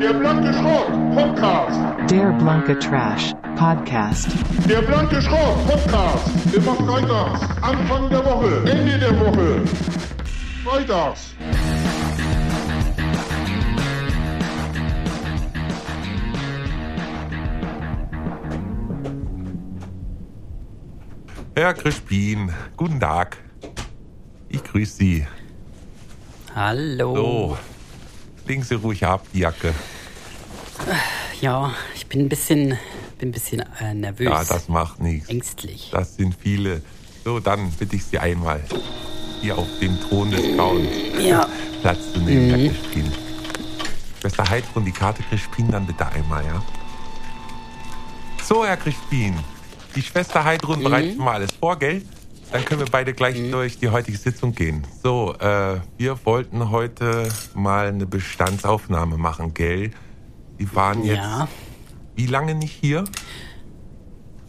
Der blanke Schrott Podcast. Der Blanke Trash Podcast. Der blanke Schrott Podcast. Immer freitags. Anfang der Woche. Ende der Woche. Freitags. Herr Crispin, guten Tag. Ich grüße Sie. Hallo. So, legen Sie ruhig ab, die Jacke. Ja, ich bin ein bisschen, bin ein bisschen äh, nervös. Ja, das macht nichts. Ängstlich. Das sind viele. So, dann bitte ich Sie einmal hier auf dem Thron des Grauens Ja. Platz zu nehmen, Herr Crispin. Schwester Heidrun, die Karte Crispin dann bitte einmal, ja? So, Herr Crispin, die Schwester Heidrun bereitet schon mal alles vor, gell? Dann können wir beide gleich durch die heutige Sitzung gehen. So, äh, wir wollten heute mal eine Bestandsaufnahme machen, gell? Die waren jetzt Ja. wie lange nicht hier?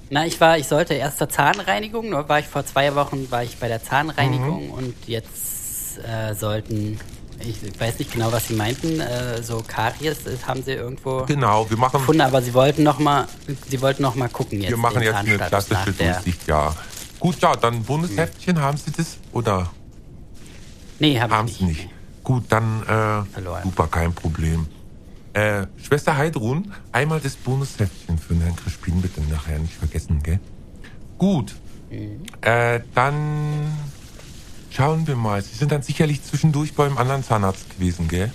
Na, ich war, ich sollte erst zur Zahnreinigung, nur war ich vor zwei Wochen war ich bei der Zahnreinigung Mhm. und jetzt äh, sollten, ich weiß nicht genau, was sie meinten, äh, so Karies das haben sie irgendwo Genau, wir machen, gefunden, aber sie wollten noch mal, sie wollten noch mal gucken jetzt. wir machen jetzt eine klassische Durchsicht, ja. Gut, ja, dann Bundesheftchen, haben Sie das? Oder Nee, hab haben ich Sie nicht? Gut, dann äh, Verloren. super, kein Problem. Äh, Schwester Heidrun, einmal das Bonusheftchen für den Herrn Crispin bitte nachher nicht vergessen, gell? Gut. Mhm. Äh, dann schauen wir mal. Sie sind dann sicherlich zwischendurch beim anderen Zahnarzt gewesen, gell?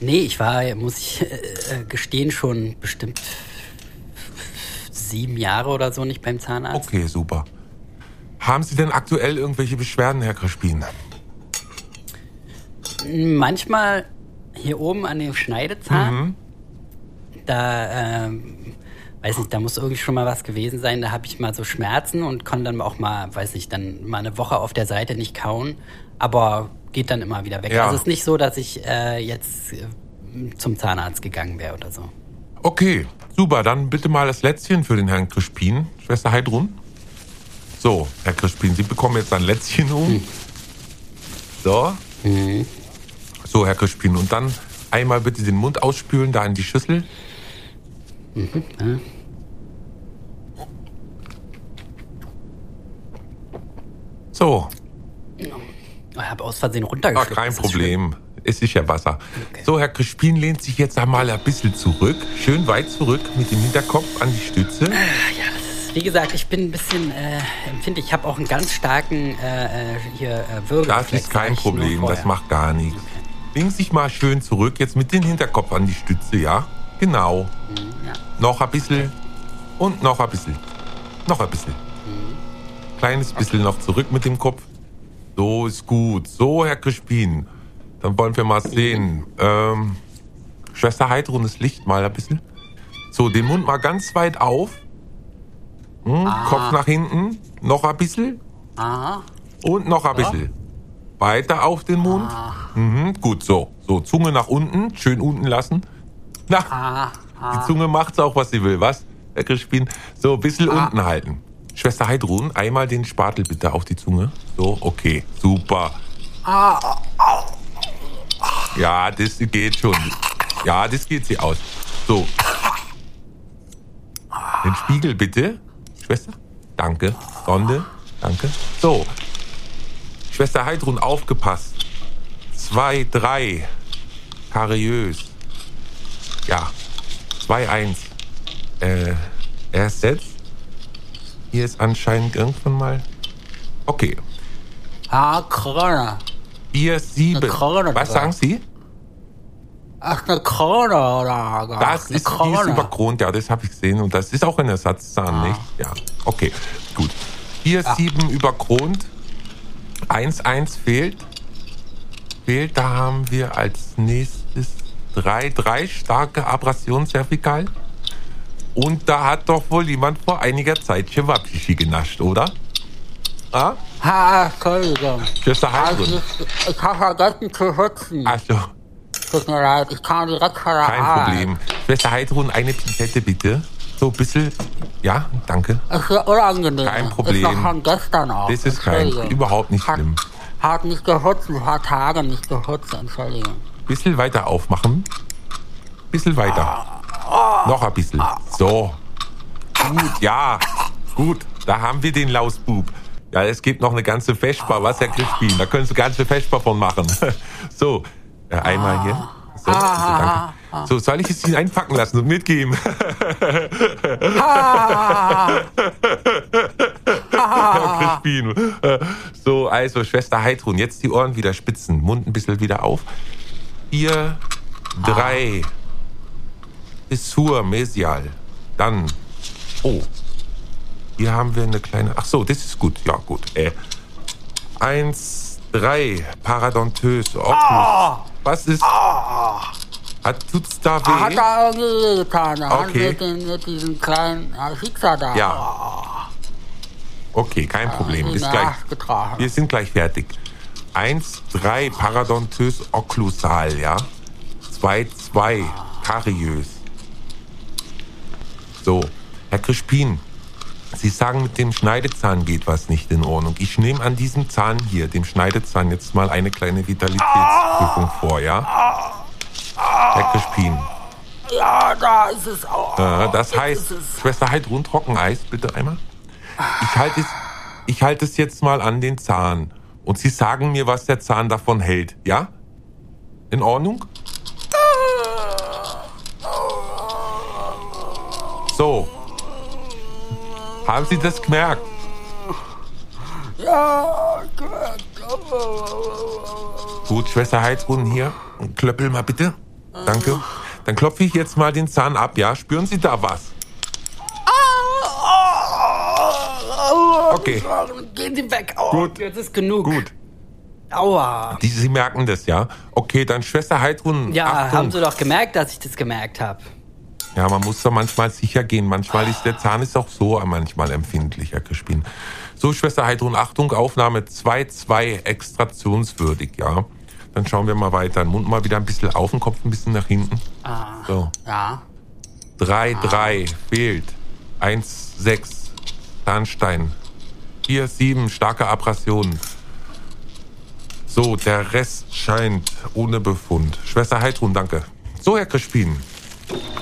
Nee, ich war, muss ich äh, gestehen, schon bestimmt sieben Jahre oder so nicht beim Zahnarzt. Okay, super. Haben Sie denn aktuell irgendwelche Beschwerden, Herr Crispin? Manchmal hier oben an dem Schneidezahn, Mhm. da, ähm, weiß nicht, da muss irgendwie schon mal was gewesen sein. Da habe ich mal so Schmerzen und konnte dann auch mal, weiß nicht, dann mal eine Woche auf der Seite nicht kauen, aber geht dann immer wieder weg. Ja. Also es ist nicht so, dass ich äh, jetzt äh, zum Zahnarzt gegangen wäre oder so. Okay, super. Dann bitte mal das Lätzchen für den Herrn Crispin, Schwester Heidrun. So, Herr Crispin, Sie bekommen jetzt ein Lätzchen um. So. So, Herr Crispin. Und dann einmal bitte den Mund ausspülen, da in die Schüssel. So, Ich habe aus Versehen runtergeschluckt. kein Das ist Problem. Es ist ja Wasser. Okay. So, Herr Crispin lehnt sich jetzt einmal ein bisschen zurück. Schön weit zurück mit dem Hinterkopf an die Stütze. schlimm. Wie gesagt, ich bin ein bisschen äh, empfindlich. Ich habe auch einen ganz starken äh, äh, hier äh, Würgereflex. Das ist kein Problem, das macht gar nichts. Legen sich mal schön zurück, jetzt mit dem Hinterkopf an die Stütze, ja? Genau. Ja. Noch ein bisschen und noch ein bisschen. Noch ein bisschen. Kleines bisschen noch zurück mit dem Kopf. So ist gut. So, Herr Crispin. Dann wollen wir mal sehen. Ähm, Schwester Heidrun, das Licht mal ein bisschen. So, den Mund mal ganz weit auf. Hm, Kopf nach hinten. Noch ein bisschen. Aha. Und noch ein bisschen. Weiter auf den Mund. Mhm, gut, so. So, Zunge nach unten. Schön unten lassen. Na, Ah, die Zunge macht's auch, was sie will, was, Herr Crispin? So, ein bisschen unten halten. Schwester Heidrun, einmal den Spatel bitte auf die Zunge. So, okay, super. Ja, das geht schon. Ja, das geht sie aus. So. Den Spiegel bitte. Schwester, danke. Sonde, danke. So. Schwester Heidrun, aufgepasst. Zwei, drei. Kariös. Ja. 2-1. Äh, erst jetzt. Hier ist anscheinend irgendwann mal. Okay. ah, Corona. 4, 7. Eine Krone Was sagen Sie? Ach, eine Corona oder? Das ist, die ist überkront, ja, das habe ich gesehen. Und das ist auch ein Ersatzzahn, Ah. nicht? Ja. Okay, gut. 4, 7 überkront. 1, 1 fehlt. Fehlt, da haben wir als nächstes 3, 3 starke Abrasion cervical. Und da hat doch wohl jemand vor einiger Zeit Chewabchichi genascht, oder? Ah? Ha, Entschuldigung. Schwester Also, Heidrun. ich, ich habe vergessen zu hutzen. Also, Tut mir leid, ich kam direkt von der kein Arbeit. Problem. Schwester Heidrun, eine Pinzette bitte. So ein bisschen. Ja, danke. Ist ja unangenehm. Kein Problem. Ist noch von gestern auch. Das ist kein, Entschuldigung. überhaupt nicht schlimm. hat nicht gehutzt, ein paar Tage nicht gehutzt, Entschuldigung. Bisschen weiter aufmachen. Bisschen weiter. Noch ein bisschen. So. Gut, ja. Gut, da haben wir den Lausbub. Ja, es gibt noch eine ganze Vespa, was Herr Crispin. Da können Sie ganze Vespa von machen. So, äh, einmal hier. So, bitte, danke. So, soll ich es Ihnen einpacken lassen und mitgeben? Herr Crispin. So, also Schwester Heidrun, jetzt die Ohren wieder spitzen, Mund ein bisschen wieder auf. Vier, drei, Fissur, Mesial. Dann, oh, hier haben wir eine kleine, ach so, das ist gut, ja gut. Äh, eins, drei, Paradontös, Oculus. Was ist, hat, tut's da Er hat weh? da irgendwie getan. Okay. mit, den, mit diesem kleinen Fixer da. Ja. Okay, kein Problem, ihn ist gleich. Wir sind gleich fertig. Eins, drei, parodontös okklusal, ja. Zwei, zwei, kariös. So, Herr Crispin, Sie sagen, mit dem Schneidezahn geht was nicht in Ordnung. Ich nehme an diesem Zahn hier, dem Schneidezahn, jetzt mal eine kleine Vitalitätsprüfung vor, ja? Herr Crispin. Ja, da ist es auch. Äh, das heißt. Schwester Heidrun, Trockeneis, bitte einmal. Ich halte es, ich halte es jetzt mal an den Zahn. Und Sie sagen mir, was der Zahn davon hält, ja? In Ordnung? So. Haben Sie das gemerkt? Ja, Gut, Schwester Heidrun hier. Klöppel mal bitte. Danke. Dann klopfe ich jetzt mal den Zahn ab, ja? Spüren Sie da was? Okay. Gehen Sie weg. Oh, Gut. Jetzt ist genug. Gut. Aua. Die, Sie merken das, ja? Okay, dann Schwester Heidrun. Ja, Achtung. haben Sie doch gemerkt, dass ich das gemerkt habe. Ja, man muss da manchmal sicher gehen. Manchmal ist der Zahn ist auch so manchmal empfindlich, Herr Crispin. So, Schwester Heidrun, Achtung, Aufnahme 2-2, extraktionswürdig, ja? Dann schauen wir mal weiter. Mund mal wieder ein bisschen auf, den Kopf ein bisschen nach hinten. So. ja. 3-3, fehlt. 1-6, Zahnstein. 4-7, starke Abrasion. So, der Rest scheint ohne Befund. Schwester Heidrun, danke. So, Herr Crispin.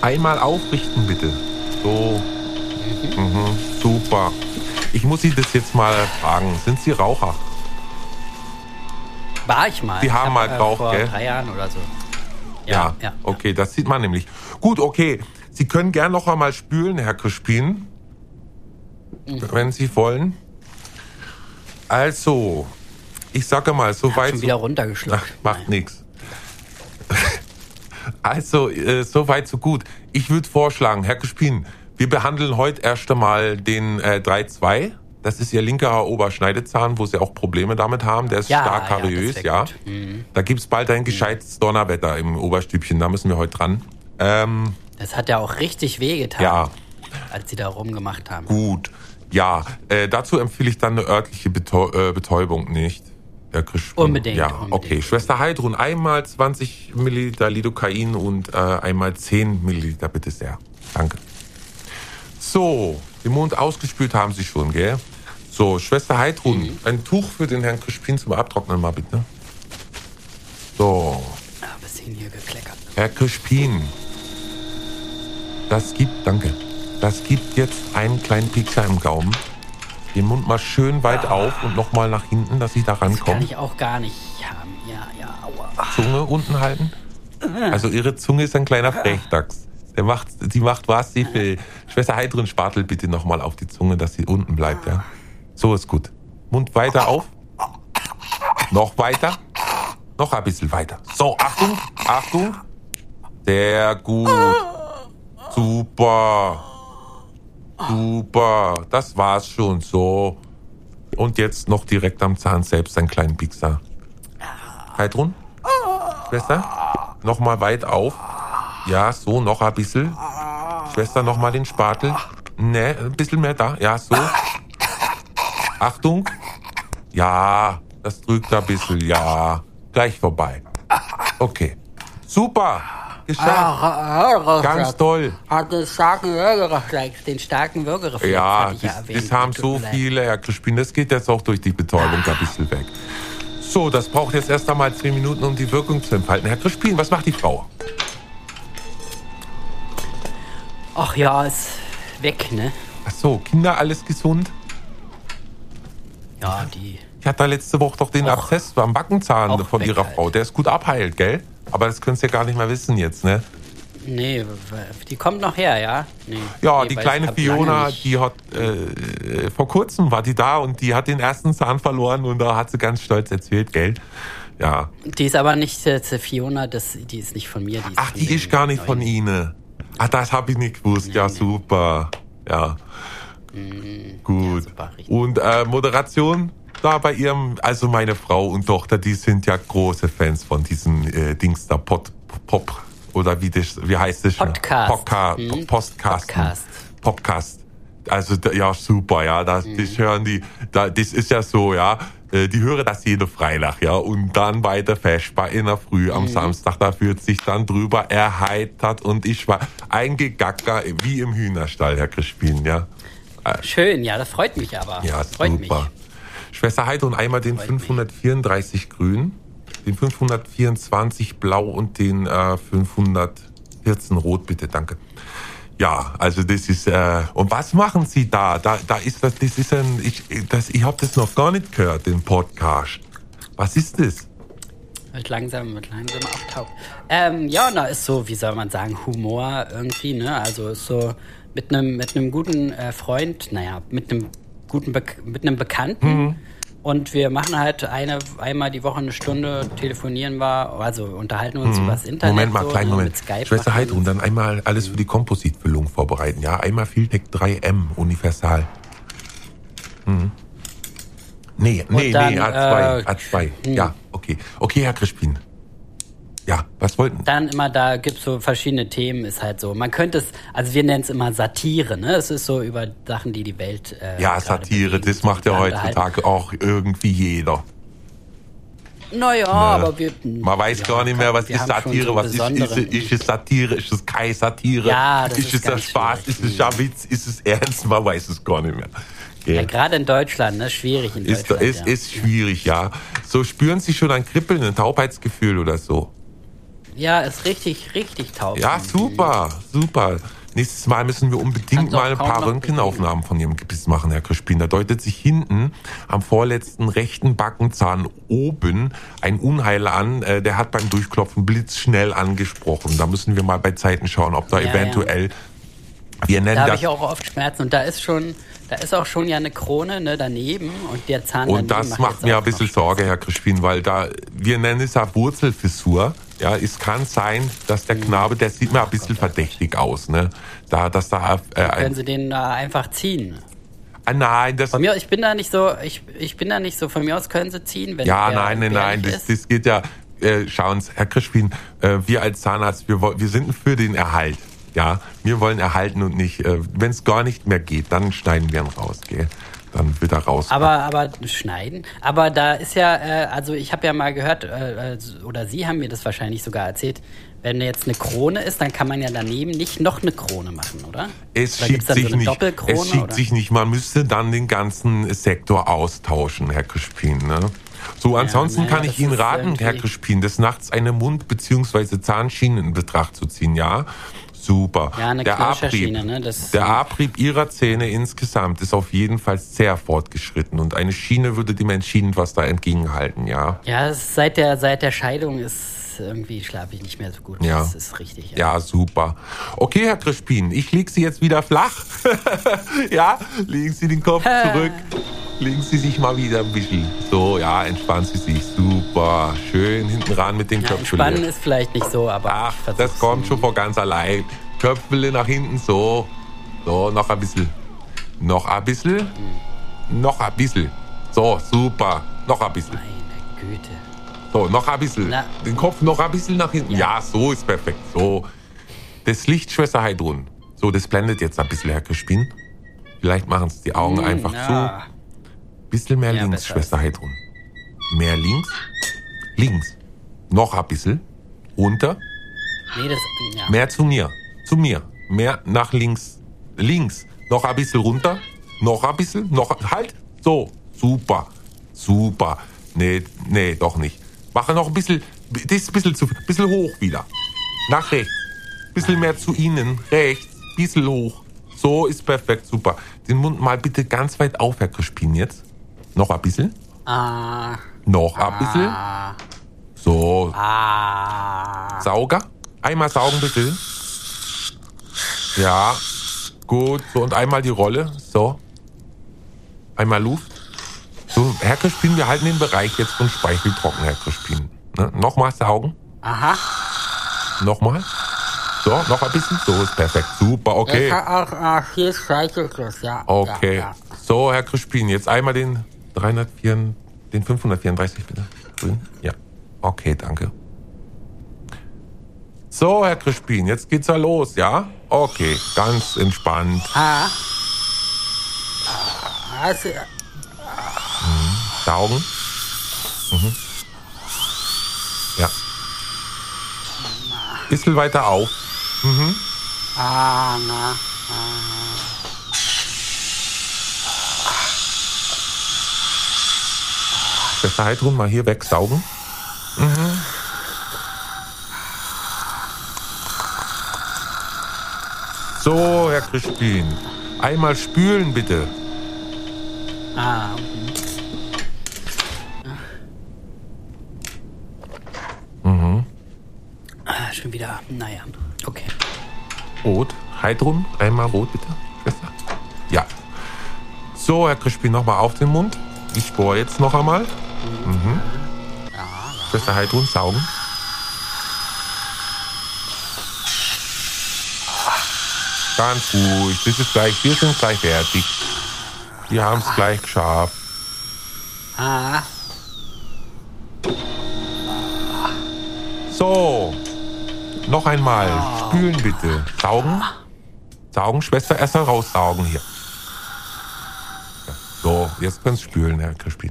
Einmal aufrichten, bitte. So. Mhm, super. Ich muss Sie das jetzt mal fragen. Sind Sie Raucher? War ich mal. Sie Ich haben hab, mal geraucht, vor gell? drei Jahren oder so. Ja, ja. okay, das sieht man nämlich. Gut, okay. Sie können gern noch einmal spülen, Herr Crispin. Wenn Sie wollen. Also, ich sage mal, so weit. Schon wieder runtergeschluckt. Ach, macht nix. Also, äh, so weit, so gut. Ich würde vorschlagen, Herr Crispin, wir behandeln heute erst einmal den äh, 3-2. Das ist Ihr linker Oberschneidezahn, wo Sie auch Probleme damit haben. Der ist Ja, stark ja, kariös, ja. gut. Mhm. Da gibt's bald ein gescheites Donnerwetter im Oberstübchen. Da müssen wir heute dran. Ähm, Das hat ja auch richtig wehgetan, ja, als Sie da rumgemacht haben. gut. Ja, äh, dazu empfehle ich dann eine örtliche äh, Betäubung nicht. Herr Crispin. Unbedingt, Ja, unbedingt. okay. Schwester Heidrun, einmal 20 Milliliter Lidocain und äh, einmal 10 Milliliter, bitte sehr. Danke. So, den Mund ausgespült haben Sie schon, gell? So, Schwester Heidrun, Mhm. ein Tuch für den Herrn Crispin zum Abtrocknen mal bitte. So, Ah, bisschen hier gekleckert. Herr Crispin, das gibt, danke, das gibt jetzt einen kleinen Picker im Gaumen. Den Mund mal schön weit auf und nochmal nach hinten, dass Sie da Das kann ich auch gar nicht haben. Ja, ja, aua. Zunge unten halten. Also Ihre Zunge ist ein kleiner Frechdachs. Der macht, die macht was sie will. Schwester Heidrun Spatel bitte nochmal auf die Zunge, dass sie unten bleibt, ja. So ist gut. Mund weiter auf. Noch weiter. Noch ein bisschen weiter. So, Achtung, Achtung. Sehr gut. Super. Super. Das war's schon. So. Und jetzt noch direkt am Zahn selbst einen kleinen Piekser. Heidrun? Schwester? Nochmal weit auf. Ja, so, noch ein bisschen. Schwester, nochmal den Spatel. Ne, ein bisschen mehr da. Ja, so. Achtung. Ja, das drückt ein bisschen. Ja, gleich vorbei. Okay. Super. Geschafft. Ah, Ganz toll. Hat den starken Würgereflex. Den starken Würgereflex Ja, das, das haben so viele, Herr Crispin. Das geht jetzt auch durch die Betäubung ein bisschen weg. So, das braucht jetzt erst einmal zehn Minuten, um die Wirkung zu entfalten. Herr Crispin, was macht die Frau? Ach ja, ist weg, ne? Ach so, Kinder, alles gesund? Ja, die. Ich hatte da letzte Woche doch den Auch- Abszess am Backenzahn auch von weg ihrer halt. Frau. Der ist gut abheilt, gell? Aber das könnt ihr gar nicht mehr wissen jetzt, ne? Nee, die kommt noch her, ja? Nee, Ja, nee, die kleine Fiona, die hat äh, vor kurzem war die da und die hat den ersten Zahn verloren und da hat sie ganz stolz erzählt, gell? Ja. Die ist aber nicht äh, Fiona, das, die ist nicht von mir. Die Ach, von die ist gar nicht von neuen. Ihnen. Ach, das habe ich nicht gewusst. Ja, super. Ja. Gut. super, richtig. und äh, Moderation da bei ihrem, also meine Frau und Tochter, die sind ja große Fans von diesen äh, Dings da, Pod, Pop, oder wie das, wie heißt das? schon? Podcast. Podca Hm? Postcast. Podcast. Podcast. Also ja, super, ja, das, das hören die, da, das ist ja so, ja, äh, die hören das jede Freitag, ja, und dann bei der Vespa in der Früh am Samstag, da wird sich dann drüber erheitert und ich war eingegacker wie im Hühnerstall, Herr Crispin, ja. Schön, ja, das freut mich aber. Ja, das freut super. mich. Schwester Heide und einmal den Freut mich. 534 grün, den 524 blau und den äh, 514 rot, bitte, danke. Ja, also das ist äh, und was machen Sie da? Da, da ist das, das ist ein, ich, das, ich habe das noch gar nicht gehört, den Podcast. Was ist das? Wird langsam, wird langsam abtaucht. Ähm, ja, na, ist so, wie soll man sagen, Humor irgendwie, ne? Also ist so mit einem mit einem guten äh, Freund, naja, mit einem guten Bek mit einem Bekannten. Mhm. Und wir machen halt eine, einmal die Woche eine Stunde, telefonieren wir, also unterhalten uns übers Internet. Mhm. Moment mal, so, kleinen ne, Moment. Skype Schwester Heidrun, das. dann einmal alles für die Kompositfüllung vorbereiten. Ja, einmal Vieltech 3M, universal. Mhm. Nee, nee, dann, nee, A2, äh, A2. Ja, okay. Okay, Herr Crispin. Ja, was wollten? Dann immer, da gibt's so verschiedene Themen, ist halt so. Man könnte es, also wir nennen es immer Satire, ne? Es ist so über Sachen, die die Welt. Äh, Ja, Satire, das macht ja heutzutage auch irgendwie jeder. Naja, aber wir. Man weiß ja, gar nicht mehr, was ist Satire, so was ist, ist, ist es Satire, ist es keine Satire, Ja, das ist ist es Spaß, schwierig. ist es ja Witz, ist es ernst, man weiß es gar nicht mehr. Gell? Ja, gerade in Deutschland, ne? Schwierig in Ist, Deutschland. ist, ja. ist schwierig, ja. So spüren Sie schon ein Kribbeln, ein Taubheitsgefühl oder so. Ja, ist richtig, richtig taub. Ja, super, super. Nächstes Mal müssen wir unbedingt Kannst mal ein kaum paar noch Röntgenaufnahmen von Ihrem Gebiss machen, Herr Krispin. Da deutet sich hinten am vorletzten rechten Backenzahn oben ein Unheil an. Äh, Der hat beim Durchklopfen blitzschnell angesprochen. Da müssen wir mal bei Zeiten schauen, ob da Ja, eventuell, wir nennen Da habe das, ich auch oft Schmerzen und da ist schon, da ist auch schon ja eine Krone ne, daneben und der Zahn Und das macht macht mir ein bisschen Sorge, Herr Crispin, weil da, wir nennen es ja Wurzelfissur. Ja, es kann sein, dass der Knabe, der sieht mir ein bisschen verdächtig aus, ne? Da, dass da, äh, Können Sie den da einfach ziehen? ah, nein, das, Von mir, aus- ich bin da nicht so, ich, ich bin da nicht so. Von mir aus können Sie ziehen, wenn ja, nein, nein, nein, das, das geht ja, äh, schauen Sie, Herr Crispin, äh, wir als Zahnarzt, wir, wir sind für den Erhalt. Ja, wir wollen erhalten und nicht, äh, wenn es gar nicht mehr geht, dann schneiden wir ihn raus, gell? Dann wird er raus. Aber, aber schneiden. Aber da ist ja, äh, also ich habe ja mal gehört, äh, äh, oder Sie haben mir das wahrscheinlich sogar erzählt, wenn jetzt eine Krone ist, dann kann man ja daneben nicht noch eine Krone machen, oder? Es oder dann sich so nicht. Es schickt oder? sich nicht. Man müsste dann den ganzen Sektor austauschen, Herr Crispin. Ne? So, ansonsten naja, kann ich Ihnen raten, Herr Crispin, des Nachts eine Mund- bzw. Zahnschiene in Betracht zu ziehen, ja? Super. Ja, eine der Abrieb, ne, das- der Abrieb Ihrer Zähne insgesamt ist auf jeden Fall sehr fortgeschritten und eine Schiene würde dem entschieden was da entgegenhalten, ja? Ja, seit der, seit der Scheidung ist irgendwie schlafe ich nicht mehr so gut. Ja. Das ist richtig. Ja, super. Okay, Herr Crispin, ich leg Sie jetzt wieder flach. ja, legen Sie den Kopf zurück. Legen Sie sich mal wieder ein bisschen. So, ja, entspannen Sie sich. Super. Schön hinten ran mit dem Ja, Köpfchen. entspannen ist vielleicht nicht so, aber Ach, das kommt schon von ganz allein. Köpfele nach hinten, so. So, noch ein bisschen. Noch ein bisschen. Noch ein bisschen. So, super. Noch ein bisschen. Meine Güte. So, noch ein bisschen. Na. Den Kopf noch ein bisschen nach hinten. Ja, so ist perfekt. So. Das Licht, Schwester Heidrun. So, das blendet jetzt ein bisschen, Herr Crispin. Vielleicht machen es die Augen einfach Hm, ja. zu. Bisschen mehr Ja, links, besser Schwester Heidrun. Mehr links. Links. Noch ein bisschen. Runter. Nee, das, ja. Mehr zu mir. Zu mir. Mehr nach links. Links. Noch ein bisschen runter. Noch ein bisschen. Noch. Halt. So. Super. Super. Nee, nee, doch nicht. Mache noch ein bisschen, das ist ein bisschen zu, bisschen hoch wieder. Nach rechts. Bisschen mehr zu Ihnen. Rechts. Bisschen hoch. So ist perfekt, super. Den Mund mal bitte ganz weit auf, Herr Crispin, jetzt. Noch ein bisschen. Ah, Noch ein bisschen. ah, So, ah. Sauger. Einmal saugen bitte. Ja, gut. So, und einmal die Rolle. So. Einmal Luft. So, Herr Crispin, wir halten den Bereich jetzt von Speichel trocken, Herr Crispin. Ne? Nochmal saugen. Aha. Nochmal. So, noch ein bisschen. So, ist perfekt. Super, Ich okay. hab auch äh, viel Speichelfluss, ja. Okay. Ja, ja. So, Herr Crispin, jetzt einmal den 304, den 534 bitte. Grün. Ja. Okay, danke. So, Herr Crispin, jetzt geht's ja los, ja? Okay, ganz entspannt. Ah. Also, Saugen. Mhm. Ja. Bisschen weiter auf. ah, na. Schwester Heidrun, mal hier wegsaugen. Mhm. So, Herr Crispin. Einmal spülen, bitte. Ah, ah, schon wieder. Naja, okay. Rot. Heidrun, einmal rot, bitte. Schwester. Ja. So, Herr Crispin, nochmal auf den Mund. Ich bohre jetzt noch einmal. Mhm. Schwester Heidrun, saugen. Ganz ruhig. Das ist gleich. Wir sind gleich fertig. Wir haben es gleich geschafft. So. Noch einmal. Spülen bitte. Saugen. Saugen, Schwester, erst mal raussaugen hier. So, jetzt kannst du spülen, Herr Crispin.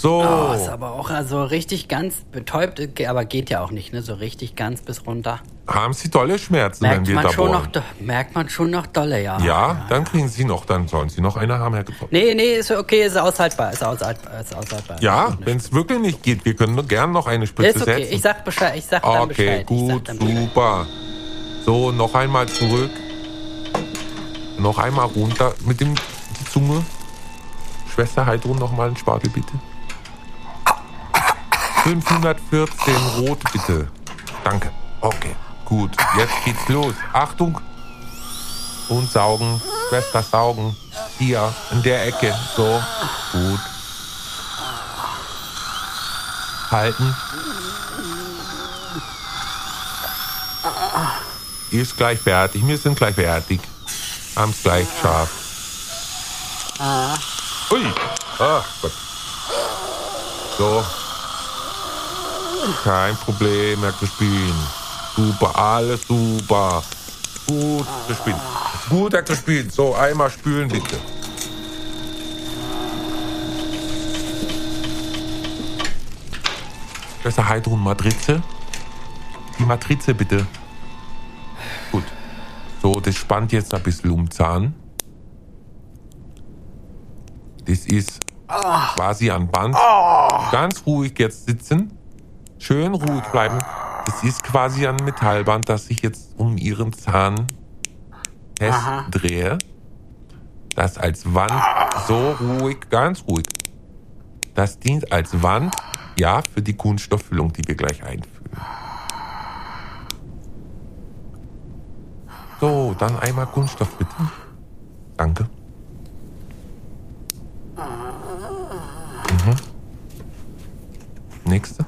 So. oh, ist aber auch also richtig ganz betäubt, ge- aber geht ja auch nicht, ne? So richtig ganz bis runter. Haben Sie dolle Schmerzen, wenn Merkt wir man, da schon noch, merkt man schon noch dolle, ja. Ja, dann kriegen Sie noch, dann sollen Sie noch eine haben, Herr Gefreund. Nee, nee, ist okay, ist aushaltbar, ist aushaltbar, ist aushaltbar. Ja, wenn es wirklich nicht geht, wir können gern noch eine Ja, Spritze ist okay. setzen. Ich sag Bescheid. Ich sag dann Okay, Bescheid. ich gut, dann super. So, noch einmal zurück. Noch einmal runter mit dem die Zunge. Schwester Heidrun, noch mal einen Spatel, bitte. 514 rot, bitte. Danke. Okay, gut. Jetzt geht's los. Achtung. Und saugen. Schwester saugen. Hier, in der Ecke. So, gut. Halten. Ist gleich fertig. Wir sind gleich fertig. Haben's gleich geschafft. Ui. Ah, Gott. So. Kein Problem, Herr Crispin. Super, alles super. Gut, Crispin. Gut, Herr Crispin. So, einmal spülen, bitte. Schwester Heidrun, Matrize. Die Matrize, bitte. Gut. So, das spannt jetzt ein bisschen um Zahn. Das ist quasi an Band. Ganz ruhig jetzt sitzen. Schön ruhig bleiben. Das ist quasi ein Metallband, das ich jetzt um Ihren Zahn festdrehe. Das als Wand so ruhig, ganz ruhig. Das dient als Wand, ja, für die Kunststofffüllung, die wir gleich einführen. So, dann einmal Kunststoff bitte. Danke. Mhm. Nächste.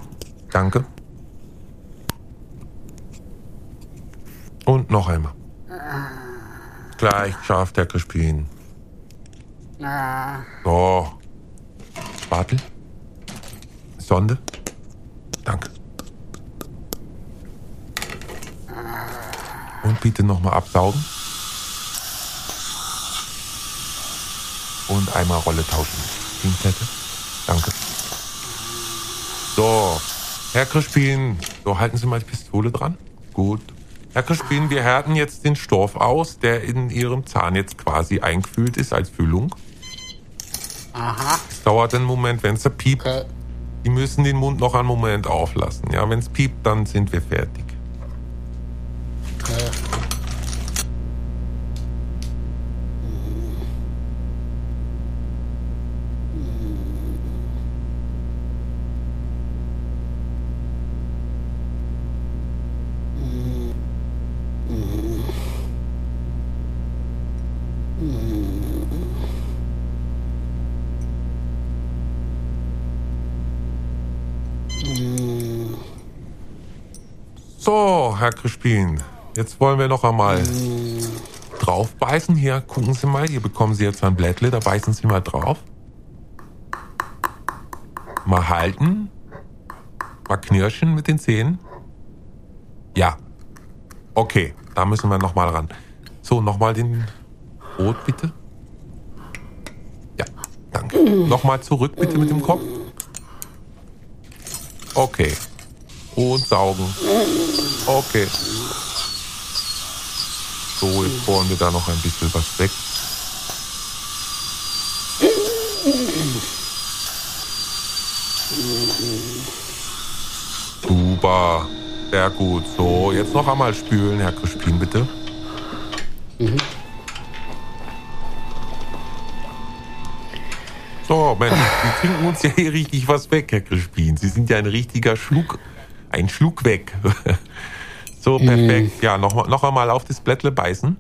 Danke. Und noch einmal. Gleich schafft der Crispin. Ah, So. Spatel. Sonde. Danke. Und bitte nochmal absaugen. Und einmal Rolle tauschen. Pinzette. Danke. So. Herr Crispin, so halten Sie mal die Pistole dran. Gut. Herr Crispin, wir härten jetzt den Stoff aus, der in Ihrem Zahn jetzt quasi eingefühlt ist als Füllung. Aha. Es dauert einen Moment, wenn es piept. Okay. Die müssen den Mund noch einen Moment auflassen. Ja, wenn es piept, dann sind wir fertig. Okay. So, Herr Crispin, jetzt wollen wir noch einmal draufbeißen. Hier, gucken Sie mal, hier bekommen Sie jetzt ein Blättle, da beißen Sie mal drauf. Mal halten. Mal knirschen mit den Zähnen. Ja. Okay, da müssen wir noch mal ran. So, noch mal den Brot bitte. Ja, danke. Noch mal zurück bitte mit dem Kopf. Okay. Und saugen. Okay. So, jetzt bohren wir da noch ein bisschen was weg. Super. Sehr gut. So, jetzt noch einmal spülen, Herr Crispin, bitte. So, Mensch, Sie trinken uns ja hier richtig was weg, Herr Crispin. Sie sind ja ein richtiger Schluck, ein Schluck weg. So, perfekt. Ja, noch, mal- noch einmal auf das Blättle beißen.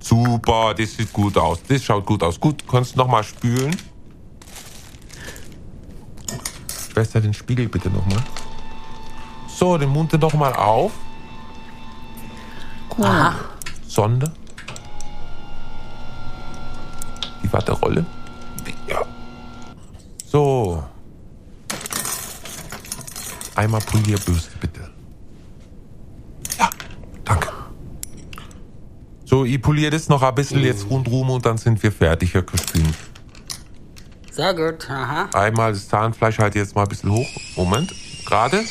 Super, das sieht gut aus. Das schaut gut aus. Gut, kannst noch mal spülen. Schwester, den Spiegel bitte noch mal. So, den Mund noch mal auf. Aha. Sonde. Die Watterolle. Ja. So. Einmal Polierbürste, bitte. Ja, danke. So, ich poliere das noch ein bisschen jetzt rundrum und dann sind wir fertig, Herr Crispin. Sehr gut. Aha. Einmal das Zahnfleisch halt jetzt mal ein bisschen hoch. Moment. Gerade.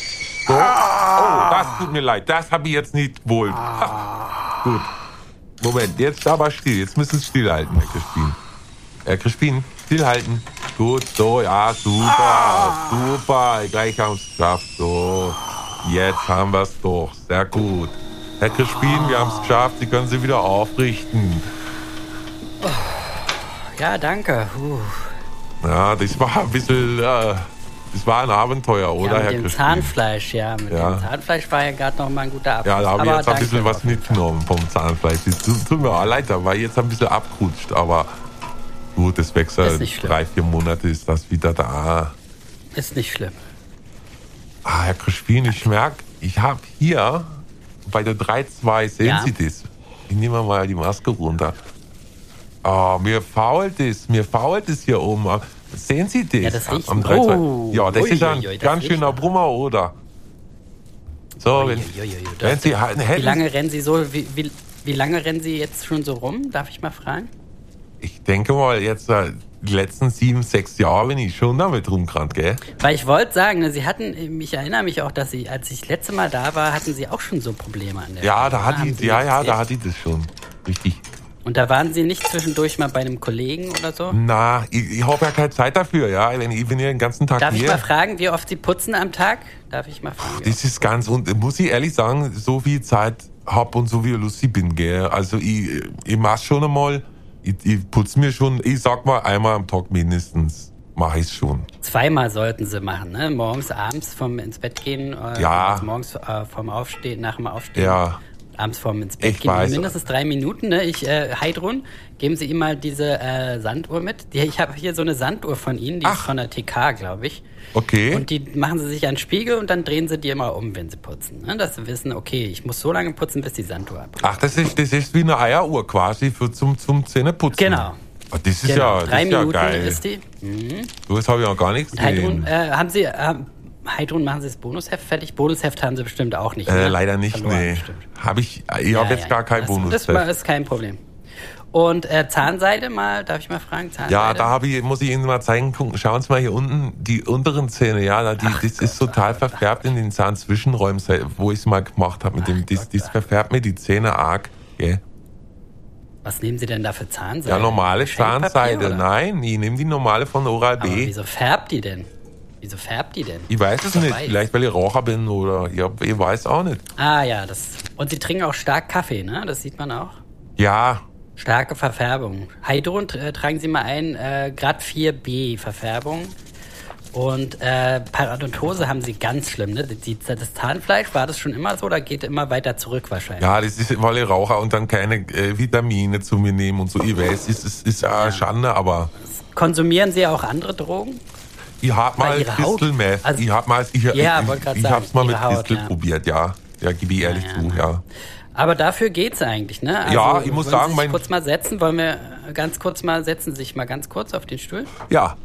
So. Oh, das tut mir leid. Das habe ich jetzt nicht wohl. Ha. Gut. Moment, jetzt aber still. Jetzt müssen Sie stillhalten, Herr Crispin. Herr Crispin, stillhalten. Gut, so, ja, super. Super. Gleich haben wir es geschafft. So. Jetzt haben wir es doch. Sehr gut. Herr Crispin, wir haben es geschafft. Sie können sie wieder aufrichten. Ja, danke. Puh. Ja, das war ein bisschen, äh, das war ein Abenteuer, oder, ja, mit Herr dem Crispin? Zahnfleisch, ja. Mit Ja. dem Zahnfleisch war ja gerade noch mal ein guter Abschluss. Ja, da habe ich jetzt ein bisschen was mitgenommen vom Zahnfleisch. Das tut, tut mir auch leid, da war jetzt ein bisschen abgerutscht, aber gut, das wächst ja Ist nicht schlimm. drei, vier Monate ist das wieder da. Ist nicht schlimm. Ah, Herr Crispin, ich merke, ich habe hier bei der 3.2, sehen Ja. Sie das? Ich nehme mal die Maske runter. Ah, mir fault es, mir fault es hier oben. Sehen Sie das? Ja, das riecht- Am 3.2? Oh, ja, das ui, ist ein ui, ui, ganz schöner Brummer, oder? So, wenn, Uiuiui, wenn Sie Wie hätten lange rennen Sie so, wie, wie, wie lange rennen Sie jetzt schon so rum? Darf ich mal fragen? Ich denke mal, jetzt äh, die letzten sieben, sechs Jahre bin ich schon damit rumgerannt, gell? Weil ich wollte sagen, ne, Sie hatten, ich erinnere mich auch, dass Sie, als ich das letzte Mal da war, hatten Sie auch schon so Probleme an der Ja, Stelle, da hat? Haben die, Sie ja, ja, da erzählt. hat die das schon. Richtig. Und da waren Sie nicht zwischendurch mal bei einem Kollegen oder so? Na, ich, ich habe ja keine Zeit dafür, ja. Wenn ich bin ja den ganzen Tag Darf ich hier. mal fragen, wie oft Sie putzen am Tag? Darf ich mal fragen? wie Das ist ganz, und muss ich ehrlich sagen, so viel Zeit hab und so wie lustig bin, gell. Also ich, ich mach schon einmal, ich, ich putz mir schon, ich sag mal einmal am Tag mindestens, mach ich's schon. Zweimal sollten sie machen, ne? Morgens, abends vom ins Bett gehen. Äh, Ja. morgens äh, vom Aufstehen, nach dem Aufstehen. Ja. Abends vorm ins Bett Ich gehen. weiß. Mindestens drei Minuten, ne? Ich, äh, Heidrun, geben Sie ihm mal diese äh, Sanduhr mit. Die, ich habe hier so eine Sanduhr von Ihnen, die ist Ach. von der TK, glaube ich. Okay. Und die machen Sie sich an den Spiegel und dann drehen Sie die immer um, wenn Sie putzen. Ne? Dass Sie wissen, okay, ich muss so lange putzen, bis die Sanduhr abbricht. Ach, das ist, das ist wie eine Eieruhr quasi für zum, zum Zähneputzen. Genau. Ah, Das ist Genau, ja, das drei ist ja Minuten geil. ist die. So, das habe ich noch gar nichts Heidrun, gesehen. äh, haben Sie, äh, Heidrun, machen Sie das Bonusheft fertig? Bonusheft haben Sie bestimmt auch nicht. Äh, leider nicht, Verloren nee. bestimmt. Hab ich, ich habe Ja, jetzt ja, gar kein das, Bonus. Das ist kein Problem. Und äh, Zahnseide mal, darf ich mal fragen? Zahnseide? Ja, da habe ich, muss ich Ihnen mal zeigen, gucken, schauen Sie mal hier unten, die unteren Zähne, ja, da, die, das ist total verfärbt in den Zahnzwischenräumen, wo ich es mal gemacht habe mit dem, das, das verfärbt mir die Zähne arg, gell? Was nehmen Sie denn da für Zahnseide? Ja, normale Zahnseide. Nein, ich nehme die normale von Oral Aber B. wieso färbt die denn? Wieso färbt die denn? Ich weiß es Ist nicht. weiß. Vielleicht, weil ich Raucher bin oder ich, ich weiß auch nicht. Ah ja, das. Und Sie trinken auch stark Kaffee, ne? Das sieht man auch. Ja, Starke Verfärbung. Heidrun äh, tragen Sie mal ein, äh, Grad 4b Verfärbung. Und äh, Parodontose haben Sie ganz schlimm, ne? Die, das Zahnfleisch, war das schon immer so oder geht immer weiter zurück wahrscheinlich? ja, das ist, weil ich Raucher und dann keine äh, Vitamine zu mir nehmen und so. Ich weiß, es ist, ist ja Schande, aber Konsumieren Sie auch andere Drogen? Ich hab mal Crystal Meth. also- ich hab mal, ich, Ja, ich, grad ich sagen, hab's mal mit Haut, Crystal ja. probiert, ja. Ja, gebe ich ehrlich Ja, zu, ja. ja. Aber dafür geht's eigentlich, ne? Also, Ja, ich muss sagen, Sie sich mein- kurz mal setzen, wollen wir ganz kurz mal setzen, sich mal ganz kurz auf den Stuhl. Ja.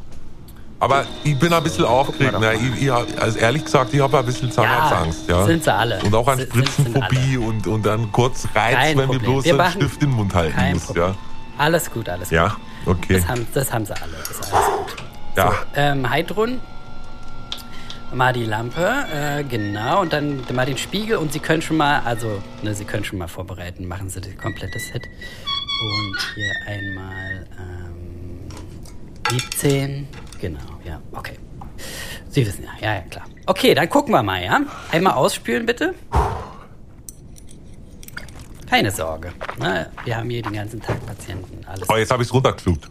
Aber ich bin ein bisschen aufgeregt. Ne? Ich, ich, also ehrlich gesagt, ich habe ein bisschen Zahnarztangst. Ja, sind sie alle. Und auch an Spritzenphobie und, und dann kurz Reiz, Kein wenn Problem. wir bloß Wir einen Stift in den Mund halten. Problem. Ja. Alles gut, alles ja, gut. okay. Das haben, das haben sie alle. Das ist alles gut. Ja. Ähm, Heidrun, mal die Lampe, äh, genau, und dann mal den Spiegel und Sie können schon mal, also, ne, Sie können schon mal vorbereiten, machen Sie das komplette Set. Und hier einmal ähm, 17, genau, ja, okay. Sie wissen ja, ja, ja, klar. Okay, dann gucken wir mal, ja? Einmal ausspülen, bitte. Keine Sorge. Ne? Wir haben hier den ganzen Tag Patienten. Alles Oh, jetzt habe ich es runtergeschluckt.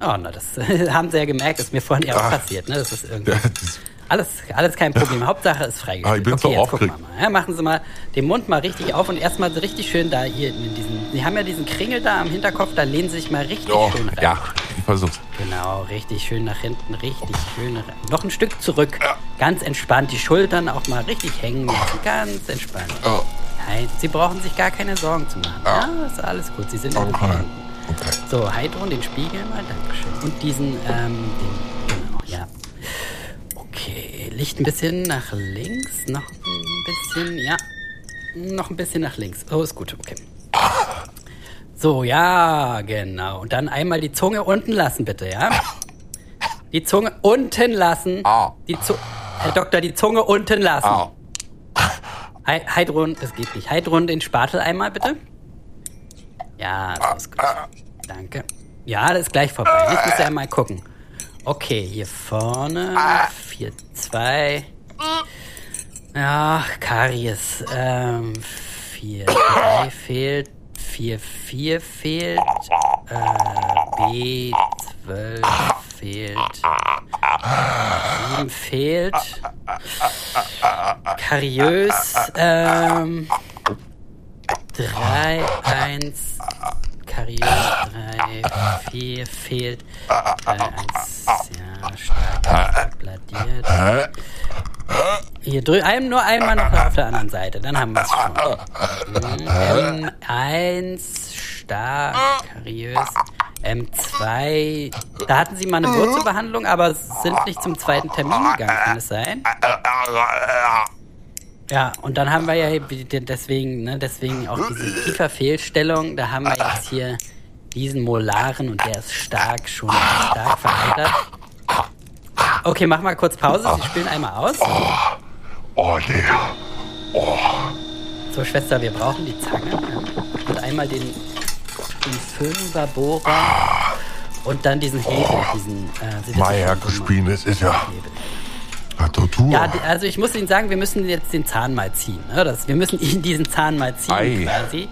Oh, na, das haben sie ja gemerkt, ist mir vorhin ja auch passiert. Ne? Das ist irgendwie das- alles, alles kein Problem. Hauptsache ist freigestellt. Ah, ich bin so jetzt gucken aufgeregt. wir mal. Ja, machen Sie mal den Mund mal richtig auf und erstmal so richtig schön da hier in diesen. Sie haben ja diesen Kringel da am Hinterkopf, da lehnen Sie sich mal richtig Oh, schön rein. ja, ich versuch's. Genau, richtig schön nach hinten, richtig schön. rein. Noch ein Stück zurück. Ganz entspannt. Die Schultern auch mal richtig hängen lassen. Ganz entspannt. Oh. Nein, Sie brauchen sich gar keine Sorgen zu machen. Ja, ist alles gut. Sie sind in Okay. So, Heidrun, den Spiegel mal, Dankeschön. Und diesen, ähm, den, genau, ja. Okay, Licht ein bisschen nach links, noch ein bisschen, ja. Noch ein bisschen nach links. Oh, ist gut, okay. So, ja, genau. Und dann einmal die Zunge unten lassen, bitte, ja? Die Zunge unten lassen. Au. Die Zu Herr Doktor, die Zunge unten lassen. Hei- Heidrun, das geht nicht. Heidrun, den Spatel einmal, bitte. Ja, so ist gut. Danke. Ja, das ist gleich vorbei. Jetzt müsst ihr einmal gucken. Okay, hier vorne. 4, 2. Ja, Karies. Ähm, 4, 3 fehlt. 4, 4 fehlt. Äh, B, 12 fehlt. 7 fehlt. Kariös. Ähm, 3, 1. Kariös 3, 4 fehlt. 3, 1, ja, stark bladiert. Hier drüben, nur einmal noch auf der anderen Seite, dann haben wir es schon. M1, stark, kariös. M2, da hatten Sie mal eine Wurzelbehandlung, aber sind nicht zum zweiten Termin gegangen, kann es sein? Ja, und dann haben wir ja deswegen, ne, deswegen auch diese Kieferfehlstellung. Da haben wir jetzt hier diesen Molaren und der ist stark, schon stark veraltert. Okay, mach mal kurz Pause. Sie spielen einmal aus. Oh, nee. So, Schwester, wir brauchen die Zange. Und einmal den, den Fünferbohrer und dann diesen Hebel, diesen. Äh, Sie wissen Mein schon, Herr so Gespiel, das ist ja Hebel. Tortur. Ja, also ich muss Ihnen sagen, wir müssen jetzt den Zahn mal ziehen. Ne? Das, wir müssen Ihnen diesen Zahn mal ziehen Ei. quasi.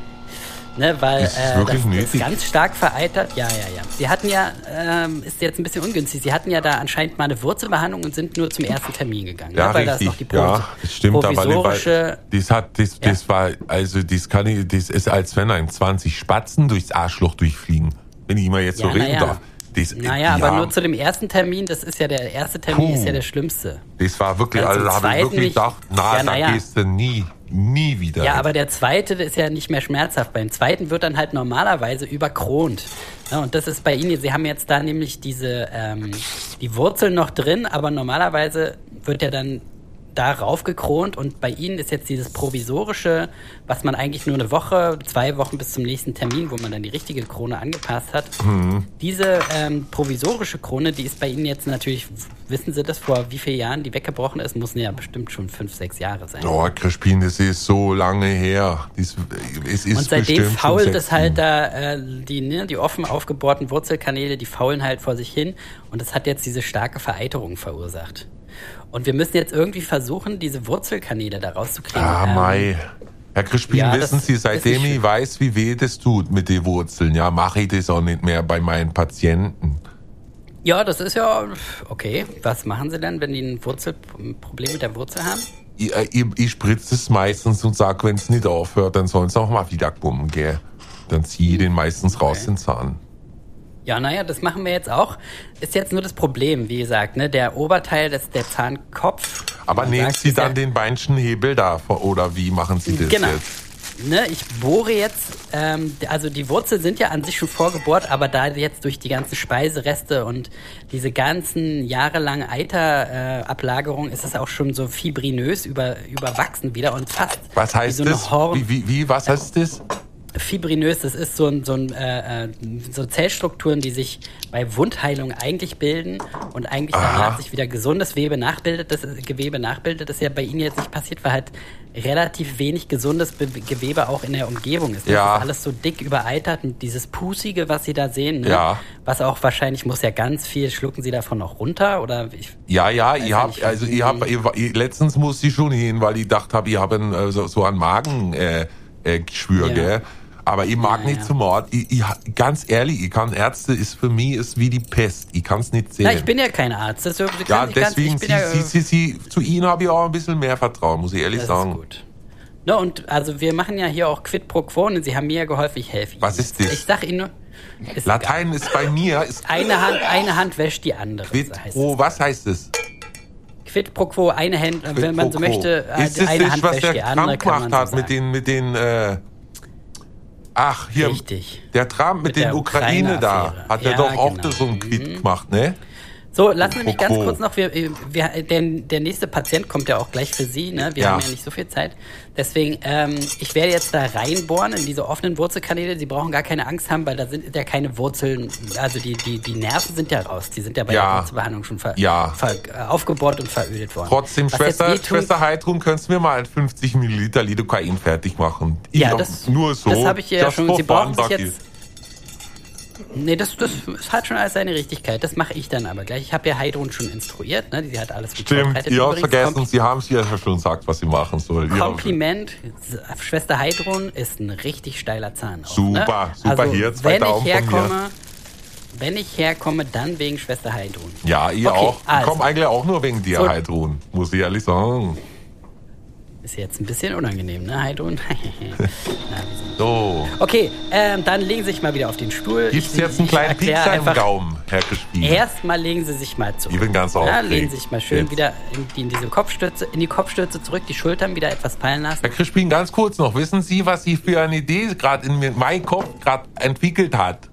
Ne, weil Ist es äh, das, das ist ganz stark vereitert. Ja, ja, ja. Sie hatten ja, ähm, ist jetzt ein bisschen ungünstig, Sie hatten ja da anscheinend mal eine Wurzelbehandlung und sind nur zum ersten Termin gegangen. Ja, ne? weil richtig. Da ist noch die ja, das stimmt provisorische, das hat, das, Ja. das war, also das kann ich, das ist als wenn einem 20 Spatzen durchs Arschloch durchfliegen. Wenn ich mal jetzt so Ja, reden naja. darf. Das, Naja, die aber nur zu dem ersten Termin, das ist ja der erste Termin, Puh. ist ja der schlimmste. Das war wirklich, also da habe ich wirklich nicht- gedacht, na, Ja, na ja. da gehst du nie, nie wieder. Ja, hin. aber der zweite ist ja nicht mehr schmerzhaft. Beim zweiten wird dann halt normalerweise überkront. Ja, und das ist bei Ihnen, Sie haben jetzt da nämlich diese, ähm, die Wurzeln noch drin, aber normalerweise wird ja dann darauf gekront und bei ihnen ist jetzt dieses provisorische, was man eigentlich nur eine Woche, zwei Wochen bis zum nächsten Termin, wo man dann die richtige Krone angepasst hat. Mhm. Diese ähm, provisorische Krone, die ist bei ihnen jetzt natürlich, wissen Sie das, vor wie vielen Jahren die weggebrochen ist, muss ja bestimmt schon fünf, sechs Jahre sein. Oh, Crispin, das ist so lange her. Das, es ist Und seitdem fault es halt da, äh, die, ne, die offen aufgebohrten Wurzelkanäle, die faulen halt vor sich hin und das hat jetzt diese starke Vereiterung verursacht. Und wir müssen jetzt irgendwie versuchen, diese Wurzelkanäle da rauszukriegen. Ah, Ähm, Mai. Herr Crispin, ja, wissen Sie, seitdem ich weiß, wie weh das tut mit den Wurzeln, ja, mache ich das auch nicht mehr bei meinen Patienten. Ja, das ist ja okay. Was machen Sie denn, wenn die ein Wurzelproblem mit der Wurzel haben? Ich, äh, ich, ich spritze es meistens und sage, wenn es nicht aufhört, dann sollen sie auch mal wieder kommen, gell. Dann ziehe ich den meistens raus, den Zahn. Ja, naja, das machen wir jetzt auch. Ist jetzt nur das Problem, wie gesagt, ne? Der Oberteil, das, der Zahnkopf. Aber nehmen sagt, Sie dann den Beinchenhebel da, oder wie machen Sie das Genau. jetzt? Ne, ich bohre jetzt, ähm, also die Wurzeln sind ja an sich schon vorgebohrt, aber da jetzt durch die ganzen Speisereste und diese ganzen jahrelange Eiterablagerung äh, ist es auch schon so fibrinös über, überwachsen wieder und fast Was wie heißt so eine das? Wie, wie, wie, was heißt das? Fibrinös, das ist so ein, so ein äh, äh, so Zellstrukturen, die sich bei Wundheilung eigentlich bilden und eigentlich Aha. danach sich wieder gesundes Gewebe nachbildet. Das ist, Gewebe nachbildet, das ja bei Ihnen jetzt nicht passiert, weil halt relativ wenig gesundes Be Gewebe auch in der Umgebung ist. Das Ja. ist alles so dick übereitert und dieses Pusige, was Sie da sehen, ne? Ja. was auch wahrscheinlich muss ja ganz viel, schlucken Sie davon noch runter oder ich, Ja, ja, Weiß ich hab, also ich hab, letztens musste ich schon hin, weil ich dachte habe, ich habe äh, so, so ein Magen, äh, äh, Geschwür, Ja. gell. Aber ich mag Ja, nicht ja. zum Mord. Ich, ich, ganz ehrlich, ich kann Ärzte ist für mich ist wie die Pest. Ich kann es nicht sehen. na, ich bin ja kein Arzt. Das, ja, deswegen, sie, ja, sie, sie, sie, zu Ihnen habe ich auch ein bisschen mehr Vertrauen, muss ich ehrlich Das sagen. ist gut. Ne, und also wir machen ja hier auch Quid pro Quo und Sie haben mir ja geholfen, ich helfe Ihnen. Was ist das? Ich sag Ihnen nur, ist Latein ist bei mir, ist eine Hand, eine Hand wäscht die andere. Quid heißt pro, es. was heißt das? Quid pro quo, eine Hand, Quid wenn man so möchte, Ist das eine nicht, Hand was wäscht der die andere, man gemacht so hat mit den, mit den, äh, ach, hier, Richtig. der Trump mit, Mit den der Ukraine da, hat er Ja, doch auch genau. so ein Quid gemacht, ne? So, lassen Sie mich ganz kurz noch, wir, wir, der, der nächste Patient kommt ja auch gleich für Sie, ne? Wir Ja. haben ja nicht so viel Zeit. Deswegen, ähm, ich werde jetzt da reinbohren in diese offenen Wurzelkanäle. Sie brauchen gar keine Angst haben, weil da sind ja keine Wurzeln, also die, die, die Nerven sind ja raus. Die sind ja bei Ja. der Wurzelbehandlung schon ver, Ja. ver, äh, aufgebohrt und verödet worden. Trotzdem, Was Schwester, wehtut- Schwester Heidrun, könntest du mir mal 50 Milliliter Lidocain fertig machen? Ich Ja, das, nur so. das habe ich ja schon. Sie brauchen sich jetzt. Nee, das, das, hat schon alles seine Richtigkeit. Das mache ich dann aber gleich. Ich habe ja Heidrun schon instruiert. Ne? Sie hat alles gut Stimmt, habt Übrigens, vergessen, Kompl- Sie haben es ja schon gesagt, was Sie machen soll. Kompliment. Schwester Heidrun ist ein richtig steiler Zahn. Auch, Super, ne? super, also, hier, zwei wenn Daumen ich herkomme, Wenn ich herkomme, dann wegen Schwester Heidrun. Ja, ihr Okay, auch. Ich also. komme eigentlich auch nur wegen dir, So. Heidrun, muss ich ehrlich sagen. Ist jetzt ein bisschen unangenehm, ne, sind- So, okay, ähm, dann legen Sie sich mal wieder auf den Stuhl. gibt's Ich- jetzt einen kleinen Piekser im Gaumen, Herr Gespiel? Erstmal legen Sie sich mal zurück. Ich bin ganz ja, aufgeregt. Legen Sie sich mal schön Jetzt. wieder in, die, in diese Kopfstütze, in die Kopfstütze zurück, die Schultern wieder etwas fallen lassen. Herr Crispin, ganz kurz noch. Wissen Sie, was Sie für eine Idee gerade in meinem Kopf gerade entwickelt hat?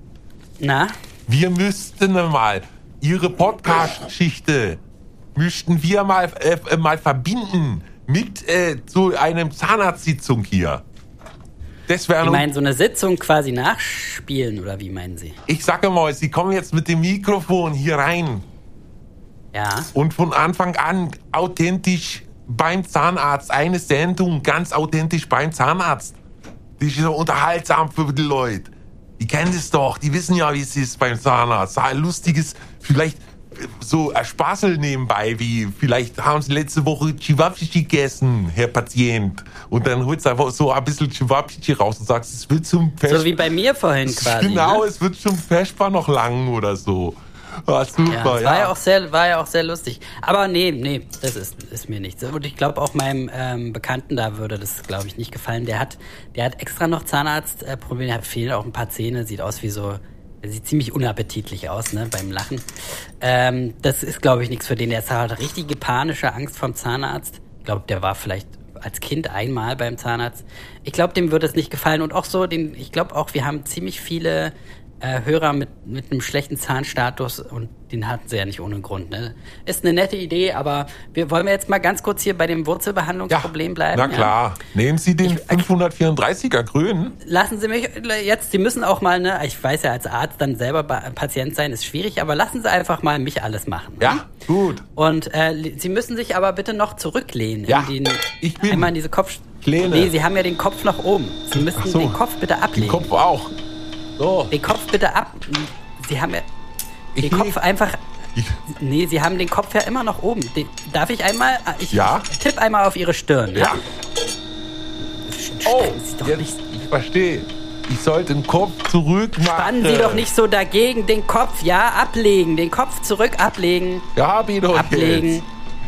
Na, Wir müssten mal Ihre Podcast-Geschichte müssten wir mal, äh, mal verbinden mit äh, zu einem Zahnarztsitzung hier. Das wäre Sie meinen so eine Sitzung quasi nachspielen oder wie meinen Sie? ich sage mal, Sie kommen jetzt mit dem Mikrofon hier rein Ja. und von Anfang an authentisch beim Zahnarzt, eine Sendung ganz authentisch beim Zahnarzt. Die ist so unterhaltsam für die Leute. Die kennen das doch, die wissen ja, wie es ist beim Zahnarzt. Lustiges, vielleicht so ein Spaßel nebenbei, wie vielleicht haben sie letzte Woche Chivapchichi gegessen, Herr Patient. Und dann holst du einfach so ein bisschen Chivapchichi raus und sagst, es wird zum Fest. So wie bei mir vorhin quasi. genau, Ne? es wird zum Vesper noch lang oder so. Ah, super, Ja, das war ja auch sehr, war ja auch sehr lustig. Aber nee, nee, das ist, ist mir nichts. Und ich glaube auch meinem ähm, Bekannten da würde das, glaube ich, nicht gefallen. Der hat, der hat extra noch Zahnarztprobleme, äh, der hat fehlen auch ein paar Zähne, sieht aus wie so, er sieht ziemlich unappetitlich aus, ne, beim Lachen. Ähm, das ist, glaube ich, nichts für den. Der hat richtige panische Angst vom Zahnarzt. Ich glaube, der war vielleicht als Kind einmal beim Zahnarzt. Ich glaube, dem würde es nicht gefallen. Und auch so, den, ich glaube auch, wir haben ziemlich viele äh, Hörer mit, mit einem schlechten Zahnstatus und den hatten sie ja nicht ohne Grund. Ne? Ist eine nette Idee, aber wir wollen wir jetzt mal ganz kurz hier bei dem Wurzelbehandlungsproblem bleiben. Na klar. Nehmen Sie den Ich- 534er grün. Lassen Sie mich jetzt, Sie müssen auch mal, ne, ich weiß ja als Arzt dann selber Patient sein, ist schwierig, aber lassen Sie einfach mal mich alles machen. ne? Ja, gut. Und äh, Sie müssen sich aber bitte noch zurücklehnen. Ja, in den, ich bin. Einmal in diese Kopf... Lehne. Nee, Sie haben ja den Kopf nach oben. Sie müssen so. den Kopf bitte Den ablegen. Kopf auch. So. Den Kopf bitte ab... Sie haben ja... Den Ich Kopf leg- einfach... Ich, Nee, Sie haben den Kopf ja immer noch oben. Den, darf ich einmal... Ich Ja. tipp einmal auf Ihre Stirn. ja. Oh, jetzt, nicht ich verstehe. Ich sollte den Kopf zurück machen. Spannen Sie doch nicht so dagegen. Den Kopf, ja, ablegen. Den Kopf zurück ablegen. Ja, hab ich doch Ablegen.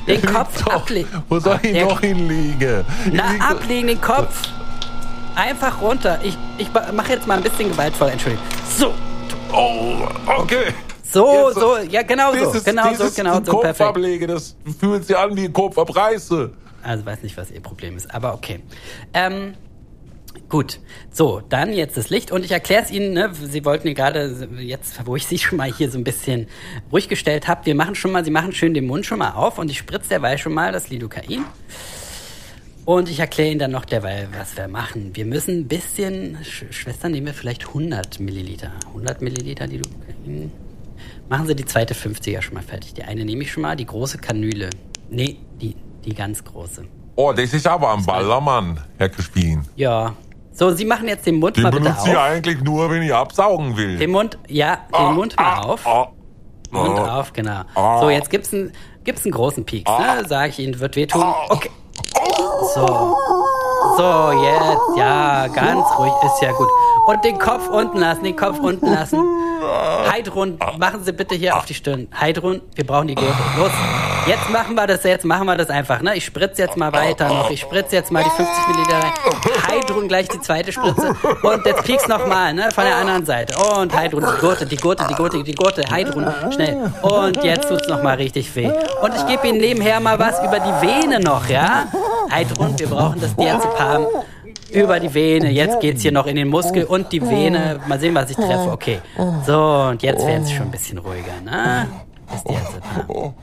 jetzt. Den Kopf ablegen. Wo soll ich noch hinlegen? Na, ablegen den Kopf. Einfach runter. Ich, ich mache jetzt mal ein bisschen gewaltvoll. Entschuldigung. So. Oh, okay. So, Jetzt- so. Ja, genau so. Dieses, Genau so, genau so. Kopf Perfekt. ablege, das fühlt sich an wie ein Kopf abreiße. Also weiß nicht, was Ihr Problem ist, aber okay. Ähm, gut. So, dann jetzt das Licht und ich erkläre es Ihnen, ne, Sie wollten mir gerade, jetzt, wo ich Sie schon mal hier so ein bisschen ruhig gestellt habe, wir machen schon mal, Sie machen schön den Mund schon mal auf und ich spritze derweil schon mal das Lidocain. Und ich erkläre Ihnen dann noch derweil, was wir machen. Wir müssen ein bisschen, Sch Schwester, nehmen wir vielleicht 100 Milliliter. 100 Milliliter Lidocain. Machen Sie die zweite 50er schon mal fertig. Die eine nehme ich schon mal, die große Kanüle. Nee, die, die ganz große. Oh, das ist aber ein Ballermann, Herr Crispin. Ja. So, Sie machen jetzt den Mund Den mal bitte benutze ich auf. eigentlich nur, wenn ich absaugen will. Den Mund, ja, den Mund mal auf. Ah, Mund ah. auf, genau. Ah. So, jetzt gibt's einen, gibt's einen großen Pieks, ne? Sag ich Ihnen, wird wehtun. Okay. So. So, jetzt, ja, ganz ruhig, ist ja gut. Und den Kopf unten lassen, den Kopf unten lassen. Heidrun, machen Sie bitte hier auf die Stirn. Heidrun, wir brauchen die Gurte. Los, jetzt machen wir das, jetzt machen wir das einfach, ne? Ich spritze jetzt mal weiter noch. Ich spritze jetzt mal die 50 Milliliter rein. Heidrun gleich die zweite Spritze. Und jetzt piekst noch mal, ne? Von der anderen Seite. Und Heidrun, die Gurte, die Gurte, die Gurte, die Gurte. Heidrun, schnell. Und jetzt tut's noch mal richtig weh. Und ich gebe Ihnen nebenher mal was über die Vene noch, ja? Heidrun, wir brauchen das Diazepam über die Vene. Jetzt geht's hier noch in den Muskel und die Vene. Mal sehen, was ich treffe. Okay. So, und jetzt wird's schon ein bisschen ruhiger, ne? Das Diazepam.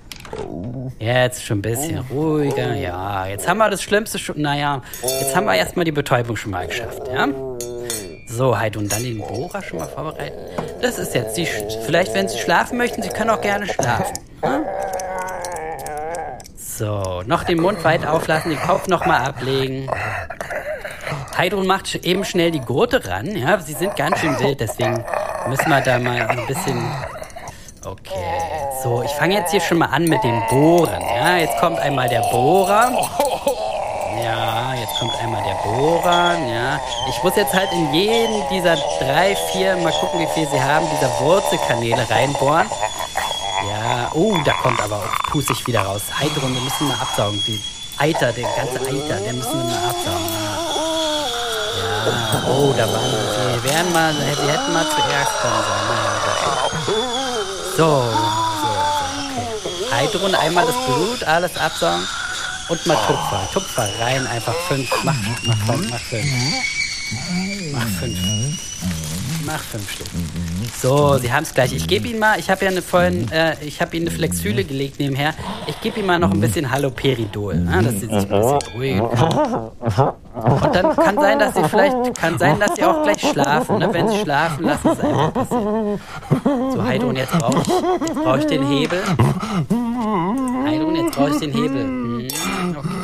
Jetzt schon ein bisschen ruhiger. Ja, jetzt haben wir das Schlimmste schon. Naja, jetzt haben wir erstmal die Betäubung schon mal geschafft, ja? So, halt und dann den Bohrer schon mal vorbereiten. Das ist jetzt die. Vielleicht, wenn Sie schlafen möchten, Sie können auch gerne schlafen. Ne? So, noch den Mund weit auflassen, den Kopf noch mal ablegen. Heidrun macht eben schnell die Gurte ran. Ja, sie sind ganz schön wild, deswegen müssen wir da mal ein bisschen. Okay, so, ich fange jetzt hier schon mal an mit dem Bohren. Ja, jetzt kommt einmal der Bohrer. Ja, jetzt kommt einmal der Bohrer. Ja, ich muss jetzt halt in jeden dieser drei, vier, mal gucken, wie viel sie haben, dieser Wurzelkanäle reinbohren. Oh, da kommt aber auch pusig wieder raus. Heidrun, wir müssen mal absaugen. Die Eiter, der ganze Eiter, der müssen wir mal absaugen. Ja, oh, da waren sie. wären mal, sie hätten mal zuerst kommen sollen. So. So, so, okay. Heidrun, einmal das Blut, alles absaugen. Und mal Tupfer. Tupfer rein, einfach fünf. Mach, mach, fünf, mach fünf. Mach fünf. Mach fünf Stück. So, Sie haben es gleich. Ich gebe Ihnen mal, ich habe ja eine vorhin, äh, ich habe Ihnen eine Flexüle gelegt nebenher. Ich gebe Ihnen mal noch ein bisschen Haloperidol, ne, dass Sie sich ein bisschen beruhigen. Und dann kann sein, dass Sie vielleicht, kann sein, dass Sie auch gleich schlafen. Ne? Wenn Sie schlafen, lassen Sie es einfach passieren. So, Heidrun, jetzt brauche ich, jetzt brauche ich den Hebel. Heidrun, jetzt brauche ich den Hebel. Hm, okay.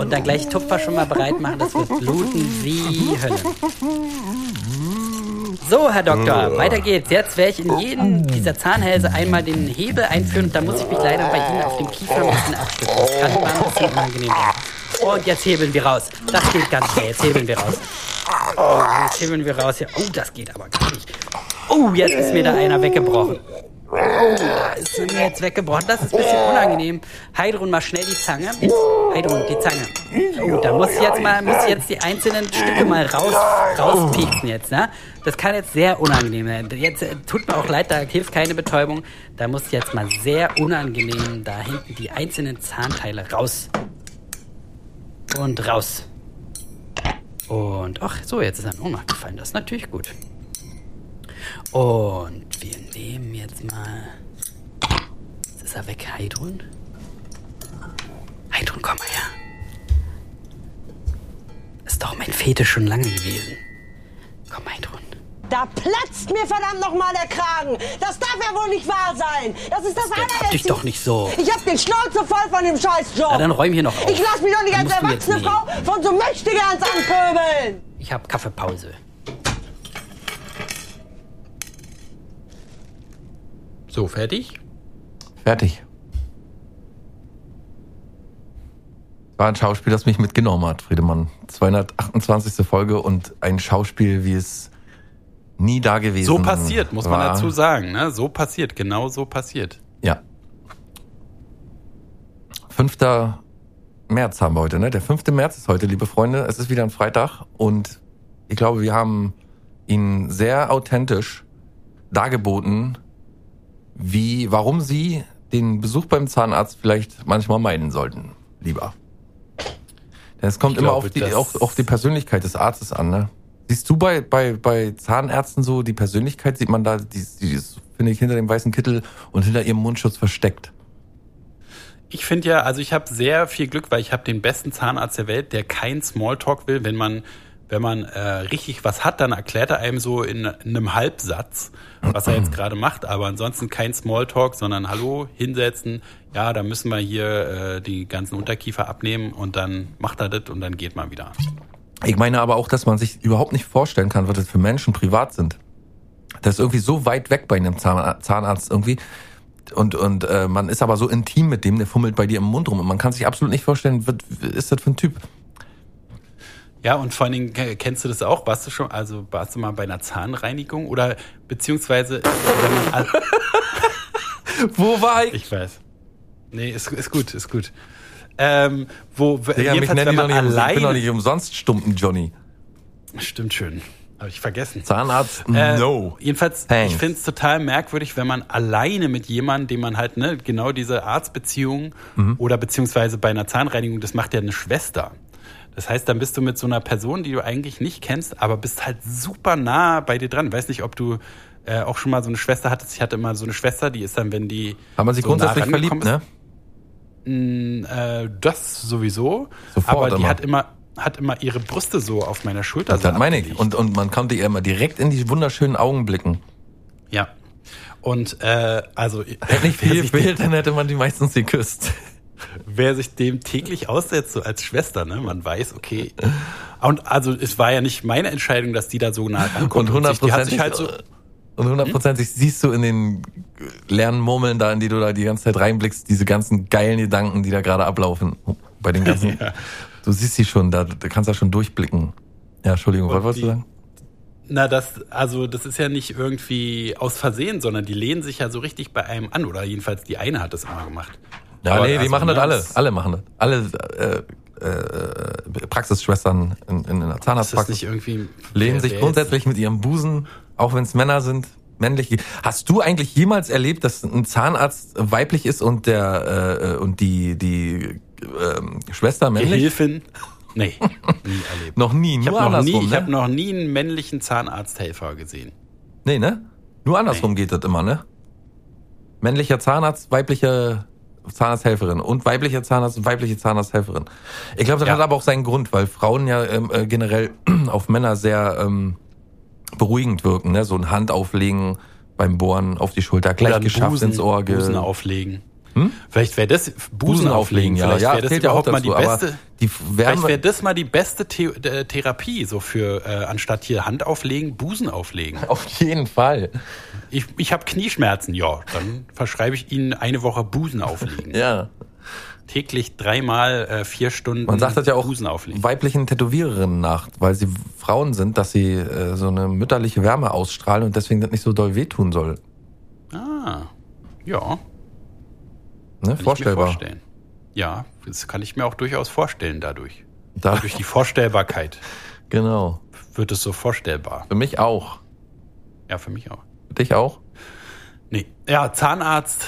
Und dann gleich Tupfer schon mal bereit machen, das wird bluten wie Hölle. So, Herr Doktor, weiter geht's. Jetzt werde ich in jeden dieser Zahnhälse einmal den Hebel einführen und dann muss ich mich leider bei Ihnen auf dem Kiefer ein bisschen abstützen. Das kann mal ein bisschen unangenehm sein. Und jetzt hebeln wir raus. Das geht ganz schnell. Jetzt hebeln wir raus. Oh, jetzt hebeln wir raus hier. Oh, das geht aber gar nicht. Oh, jetzt ist mir da einer weggebrochen. Oh, da ist mir jetzt weggebrochen. Das ist ein bisschen unangenehm. Heidrun, mal schnell die Zange. Heidrun, die Zange. Oh, da muss ich jetzt mal, muss ich jetzt die einzelnen Stücke mal raus, rauspieksen jetzt, ne? Das kann jetzt sehr unangenehm sein. Jetzt äh, tut mir auch leid, da hilft keine Betäubung. Da muss ich jetzt mal sehr unangenehm da hinten die einzelnen Zahnteile raus. Und raus. Und, ach so, jetzt ist er in Ohnmacht gefallen. Das ist natürlich gut. Und wir nehmen jetzt mal. Jetzt ist er weg, Heidrun. Heidrun, komm mal her. Ist doch mein Fetisch schon lange gewesen. Komm, Heidrun. Da platzt mir verdammt nochmal der Kragen. Das darf ja wohl nicht wahr sein. Das ist das Hab dich allerletzte. doch nicht so. Ich hab den Schnauze voll von dem Scheißjob. Na, dann räum hier noch auf. Ich lass mich doch nicht Dann als erwachsene. Frau von so Möchtegans anpöbeln. Ich hab Kaffeepause. So, fertig? Fertig. War ein Schauspiel, das mich mitgenommen hat, Friedemann. 228. Folge und ein Schauspiel, wie es nie da gewesen So passiert, muss man war. dazu sagen. Ne? So passiert, genau so passiert. Ja. 5. März haben wir heute, ne? Der 5. März ist heute, liebe Freunde. Es ist wieder ein Freitag und ich glaube, wir haben Ihnen sehr authentisch dargeboten, wie, warum Sie den Besuch beim Zahnarzt vielleicht manchmal meiden sollten, lieber. Es kommt Ich immer glaube, auf die, auf, auf die Persönlichkeit des Arztes an, ne? Siehst du bei, bei, bei Zahnärzten so die Persönlichkeit, sieht man da, die, die ist, finde ich, hinter dem weißen Kittel und hinter ihrem Mundschutz versteckt. Ich finde ja, also ich habe sehr viel Glück, weil ich habe den besten Zahnarzt der Welt, der kein Smalltalk will. Wenn man, wenn man äh, richtig was hat, dann erklärt er einem so in, in einem Halbsatz, was er jetzt gerade macht. Aber ansonsten kein Smalltalk, sondern Hallo, hinsetzen. Ja, da müssen wir hier äh, die ganzen Unterkiefer abnehmen und dann macht er das und dann geht man wieder. Ich meine aber auch, dass man sich überhaupt nicht vorstellen kann, was das für Menschen privat sind. Das ist irgendwie so weit weg bei einem Zahn- Zahnarzt irgendwie. Und, und äh, man ist aber so intim mit dem, der fummelt bei dir im Mund rum. Und man kann sich absolut nicht vorstellen, was ist das für ein Typ. Ja, und vor allen Dingen äh, kennst du das auch? Warst du schon, also warst du mal bei einer Zahnreinigung oder beziehungsweise, Wo war ich? Ich weiß. Nee, ist, ist gut, ist gut. Ähm, wo, Digga, mich jedenfalls, nennen wenn man um- ich bin doch nicht umsonst Stumpen Johnny. stimmt schön, habe ich vergessen. Zahnarzt, Äh, no. Jedenfalls, Thanks. ich finde es total merkwürdig, wenn man alleine mit jemandem, dem man halt, ne, genau diese Arztbeziehung Mhm. oder beziehungsweise bei einer Zahnreinigung, das macht ja eine Schwester. Das heißt, dann bist du mit so einer Person, die du eigentlich nicht kennst, aber bist halt super nah bei dir dran. Weiß nicht, ob du äh, auch schon mal so eine Schwester hattest. Ich hatte immer so eine Schwester, die ist dann, wenn die. Haben wir sich so grundsätzlich nah verliebt, ne? Ist, äh, das sowieso. Sofort aber die immer. hat immer hat immer ihre Brüste so auf meiner Schulter. Das, so das meine ich. Und, und man konnte ihr immer direkt in die wunderschönen Augen blicken. Ja. Und äh, also Hätte nicht wer viel gefehlt, dann hätte man die meistens geküsst. wer sich dem täglich aussetzt, so als Schwester, ne, man weiß, okay. Und also es war ja nicht meine Entscheidung, dass die da so nah rankommt. Und sich- die hat hundertprozentig sich halt so. Und hundertprozentig siehst du in den leeren Murmeln da, in die du da die ganze Zeit reinblickst, diese ganzen geilen Gedanken, die da gerade ablaufen. Bei den ganzen. Du siehst sie schon, da, da kannst du ja schon durchblicken. Ja, Entschuldigung, was Und wolltest du die- sagen? Na, das, also das ist ja nicht irgendwie aus Versehen, sondern die lehnen sich ja so richtig bei einem an. Oder jedenfalls die eine hat das immer gemacht. Ja, Aber nee, die also, machen das ne, alle. Alle machen das. Alle äh, äh, Praxisschwestern in, in einer Zahnarztpraxis lehnen sich grundsätzlich mit ihrem Busen, auch wenn es Männer sind, männlich. Hast du eigentlich jemals erlebt, dass ein Zahnarzt weiblich ist und der äh, und die die ähm, Schwester männlich? Gehilfin? Nee, nie erlebt. Noch nie, Ich nur habe noch, nie, andersrum, ich ne? hab noch nie einen männlichen Zahnarzthelfer gesehen. Nee, ne? Nur andersrum geht das immer, ne? Männlicher Zahnarzt, weibliche Zahnarzthelferin und weiblicher Zahnarzt, weibliche Zahnarzthelferin. Ich glaube, das Ja. hat aber auch seinen Grund, weil Frauen ja ähm, äh, generell auf Männer sehr ähm, beruhigend wirken, ne? So ein Hand auflegen beim Bohren auf die Schulter, gleich Oder geschafft Busen, ins Ohr. ge- Busen auflegen. Vielleicht wäre das Busen, Busen auflegen. ja. Vielleicht Ja, wäre das zählt ja überhaupt mal die dazu, aber beste. die Vielleicht wäre das mal die beste The äh, Therapie, so für äh, anstatt hier Hand auflegen, Busen auflegen. auf jeden Fall. Ich, ich habe Knieschmerzen, ja, dann verschreibe ich Ihnen eine Woche Busen auflegen. Ja. Täglich dreimal äh, vier Stunden Man sagt das ja auch weiblichen Tätowiererinnen nach, weil sie Frauen sind, dass sie äh, so eine mütterliche Wärme ausstrahlen und deswegen das nicht so doll wehtun soll. Ah, ja, Ne? kann Vorstellbar. ich mir vorstellen. Ja, das kann ich mir auch durchaus vorstellen dadurch. Da, Durch die Vorstellbarkeit genau. wird es so vorstellbar. Für mich auch. Ja, für mich auch. Für dich auch? Nee. Ja, Zahnarzt,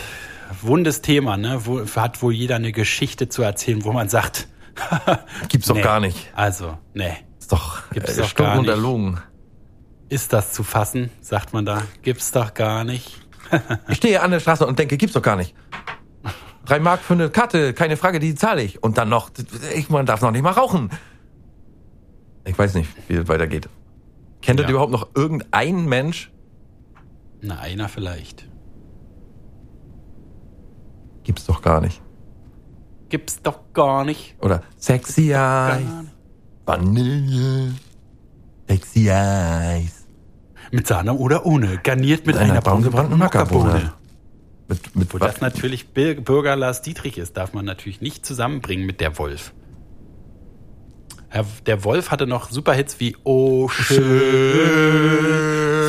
wundes Thema, ne? Wo, hat wohl jeder eine Geschichte zu erzählen, wo man sagt, Gibt's doch Nee. gar nicht. also, nee. Ist doch Gibt's äh, doch stunk gar und nicht. erlogen. Ist das zu fassen, sagt man da. Gibt's doch gar nicht. Ich stehe an der Straße und denke, gibt's doch gar nicht. Drei Mark für eine Karte, keine Frage, die zahle ich. Und dann noch, ich, man darf noch nicht mal rauchen. Ich weiß nicht, wie es weitergeht. Kennt ihr Ja. überhaupt noch irgendeinen Mensch? Na, einer vielleicht. Gibt's doch gar nicht. Gibt's doch gar nicht. Oder Sexy Eyes, nicht. Vanille, Sexy Eyes. Mit Sahne oder ohne. Garniert mit, Mit einer einer braungebrannten. Mockerbohne. Mit, mit Wo was? das natürlich Bürger Lars Dietrich ist, darf man natürlich nicht zusammenbringen mit der Wolf. Herr, der Wolf hatte noch Superhits wie Oh schön,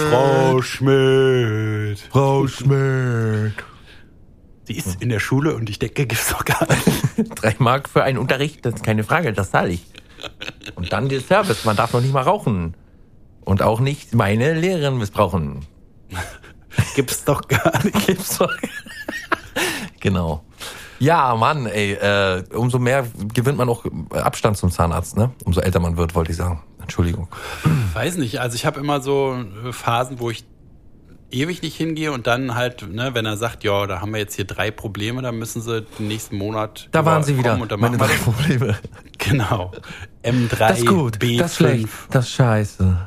Frau Schmidt. Frau Schmidt. Sie ist in der Schule und ich denke, gibt's doch gar nicht. Drei Mark für einen Unterricht, das ist keine Frage, das zahle ich. Und dann der Service, man darf noch nicht mal rauchen. Und auch nicht meine Lehrerin missbrauchen. Gibt's doch gar nicht. Gibt's doch. genau. Ja, Mann, ey, äh, umso mehr gewinnt man auch Abstand zum Zahnarzt, ne? Umso älter man wird, wollte ich sagen. Entschuldigung. Weiß nicht, also ich habe immer so Phasen, wo ich ewig nicht hingehe und dann halt, ne, wenn er sagt, ja, da haben wir jetzt hier drei Probleme, dann müssen sie den nächsten Monat Da waren sie wieder. und dann Meine drei Probleme. Genau. M3, Das ist gut, B5 das ist schlecht, das ist scheiße.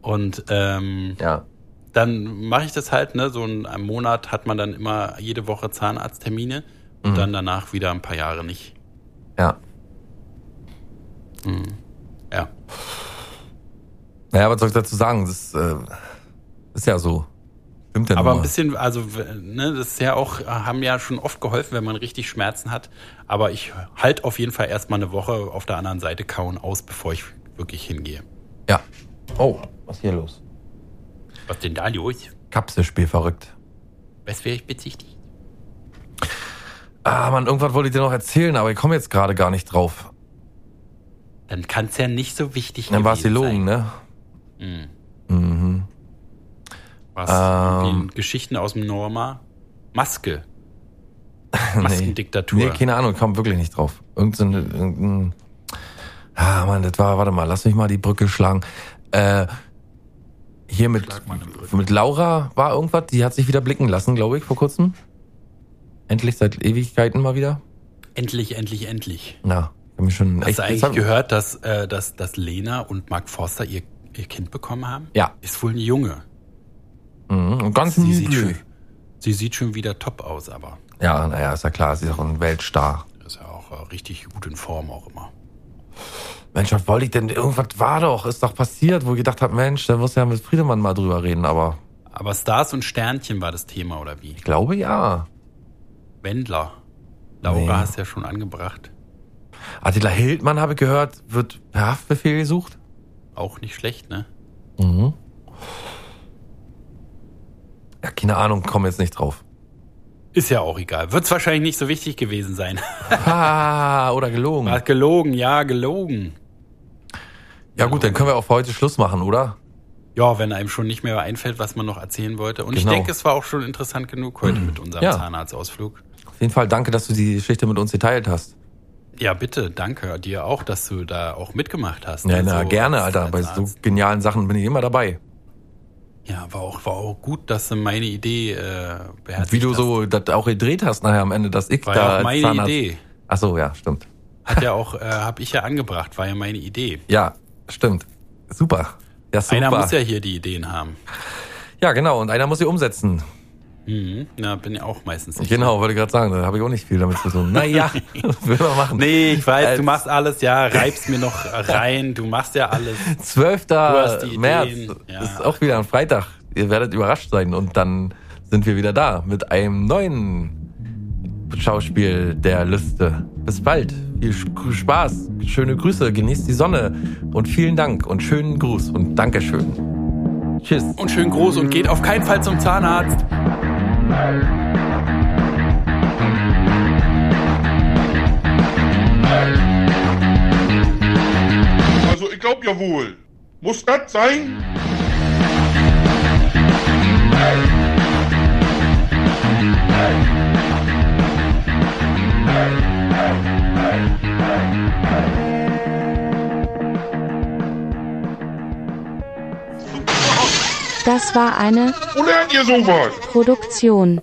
und ähm, Ja. dann mache ich das halt, ne, so ein, ein Monat hat man dann immer jede Woche Zahnarzttermine und Mhm. dann danach wieder ein paar Jahre nicht. Ja. Ja. Naja, was soll ich dazu sagen? Das äh, ist ja so. Stimmt ja Aber ein bisschen, also ne, das ist ja auch, haben ja schon oft geholfen, wenn man richtig Schmerzen hat. Aber ich halt auf jeden Fall erstmal eine Woche auf der anderen Seite kauen aus, bevor ich wirklich hingehe. Ja. Oh, was ist hier los? Was denn da los? Kapselspiel verrückt. Was wäre ich bezichtigt? Ah, Mann, irgendwas wollte ich dir noch erzählen, aber ich komme jetzt gerade gar nicht drauf. Dann kann es ja nicht so wichtig Dann war es gelogen, ne? Mhm. Was? Ähm. Geschichten aus dem Norma? Maske. Nee. Maskendiktatur. Nee, keine Ahnung, komme wirklich nicht drauf. Irgend so eine, irgendein, ah, Mann, das war, warte mal, lass mich mal die Brücke schlagen. Äh, hier mit, mit Laura war irgendwas, die hat sich wieder blicken lassen, glaube ich, vor kurzem. Endlich seit Ewigkeiten mal wieder. Endlich, endlich, endlich. Na, ich hab mich schon Hast echt du eigentlich hab- gehört, dass, äh, dass, dass Lena und Mark Forster ihr, ihr Kind bekommen haben? Ja. Ist wohl ein Junge. Mhm, ganz Sie sieht, schon, sie sieht schon wieder top aus, aber Ja, naja, ist ja klar, sie ist auch ein Weltstar. ist ja auch äh, richtig gut in Form auch immer. Mensch, was wollte ich denn? Irgendwas war doch, ist doch passiert, wo ich gedacht habe, Mensch, da muss ja mit Friedemann mal drüber reden, aber Aber Stars und Sternchen war das Thema, oder wie? ich glaube ja. Wendler. Laura Nee. hast ja schon angebracht. Attila Hildmann, habe ich gehört, wird per Haftbefehl gesucht. Auch nicht schlecht, ne? Mhm. Ja, keine Ahnung, komm jetzt nicht drauf. Ist ja auch egal. Wird's wahrscheinlich nicht so wichtig gewesen sein. Ah, oder gelogen. War gelogen, ja, gelogen. Ja gut, dann können wir auch für heute Schluss machen, oder? Ja, wenn einem schon nicht mehr einfällt, was man noch erzählen wollte. Und ich Genau. denke, es war auch schon interessant genug heute mit unserem Ja. Zahnarztausflug. Auf jeden Fall danke, dass du die Geschichte mit uns geteilt hast. Ja, bitte, danke dir auch, dass du da auch mitgemacht hast. Ja, na, Also, gerne, als- Alter. Bei so genialen Sachen bin ich immer dabei. Ja, war auch, war auch gut, dass du meine Idee äh, beherzigt Wie du hast. so das auch gedreht hast nachher am Ende, dass ich War da ja auch als meine Zahnarzt- Idee. Ach so, ja, stimmt. Hat ja auch, äh, habe ich ja angebracht, war ja meine Idee. Ja, stimmt. Super. Ja, super. Einer muss ja hier die Ideen haben. ja, genau. Und einer muss sie umsetzen. Mhm. Na, bin ja auch meistens nicht. Genau, wollte ich gerade sagen. Da habe ich auch nicht viel damit zu tun. Naja, will man machen. Nee, ich weiß, Als- du machst alles, ja, reibst mir noch rein, du machst ja alles. 12. hast die März ja. ist auch wieder ein Freitag. Ihr werdet überrascht sein und dann sind wir wieder da mit einem neuen Schauspiel der Lüste. Bis bald. Viel Spaß. Schöne Grüße. Genießt die Sonne und vielen Dank und schönen Gruß und Dankeschön. Tschüss. Und schön groß und geht auf keinen Fall zum Zahnarzt. Also ich glaub ja wohl. Muss das sein? Das war eine? Produktion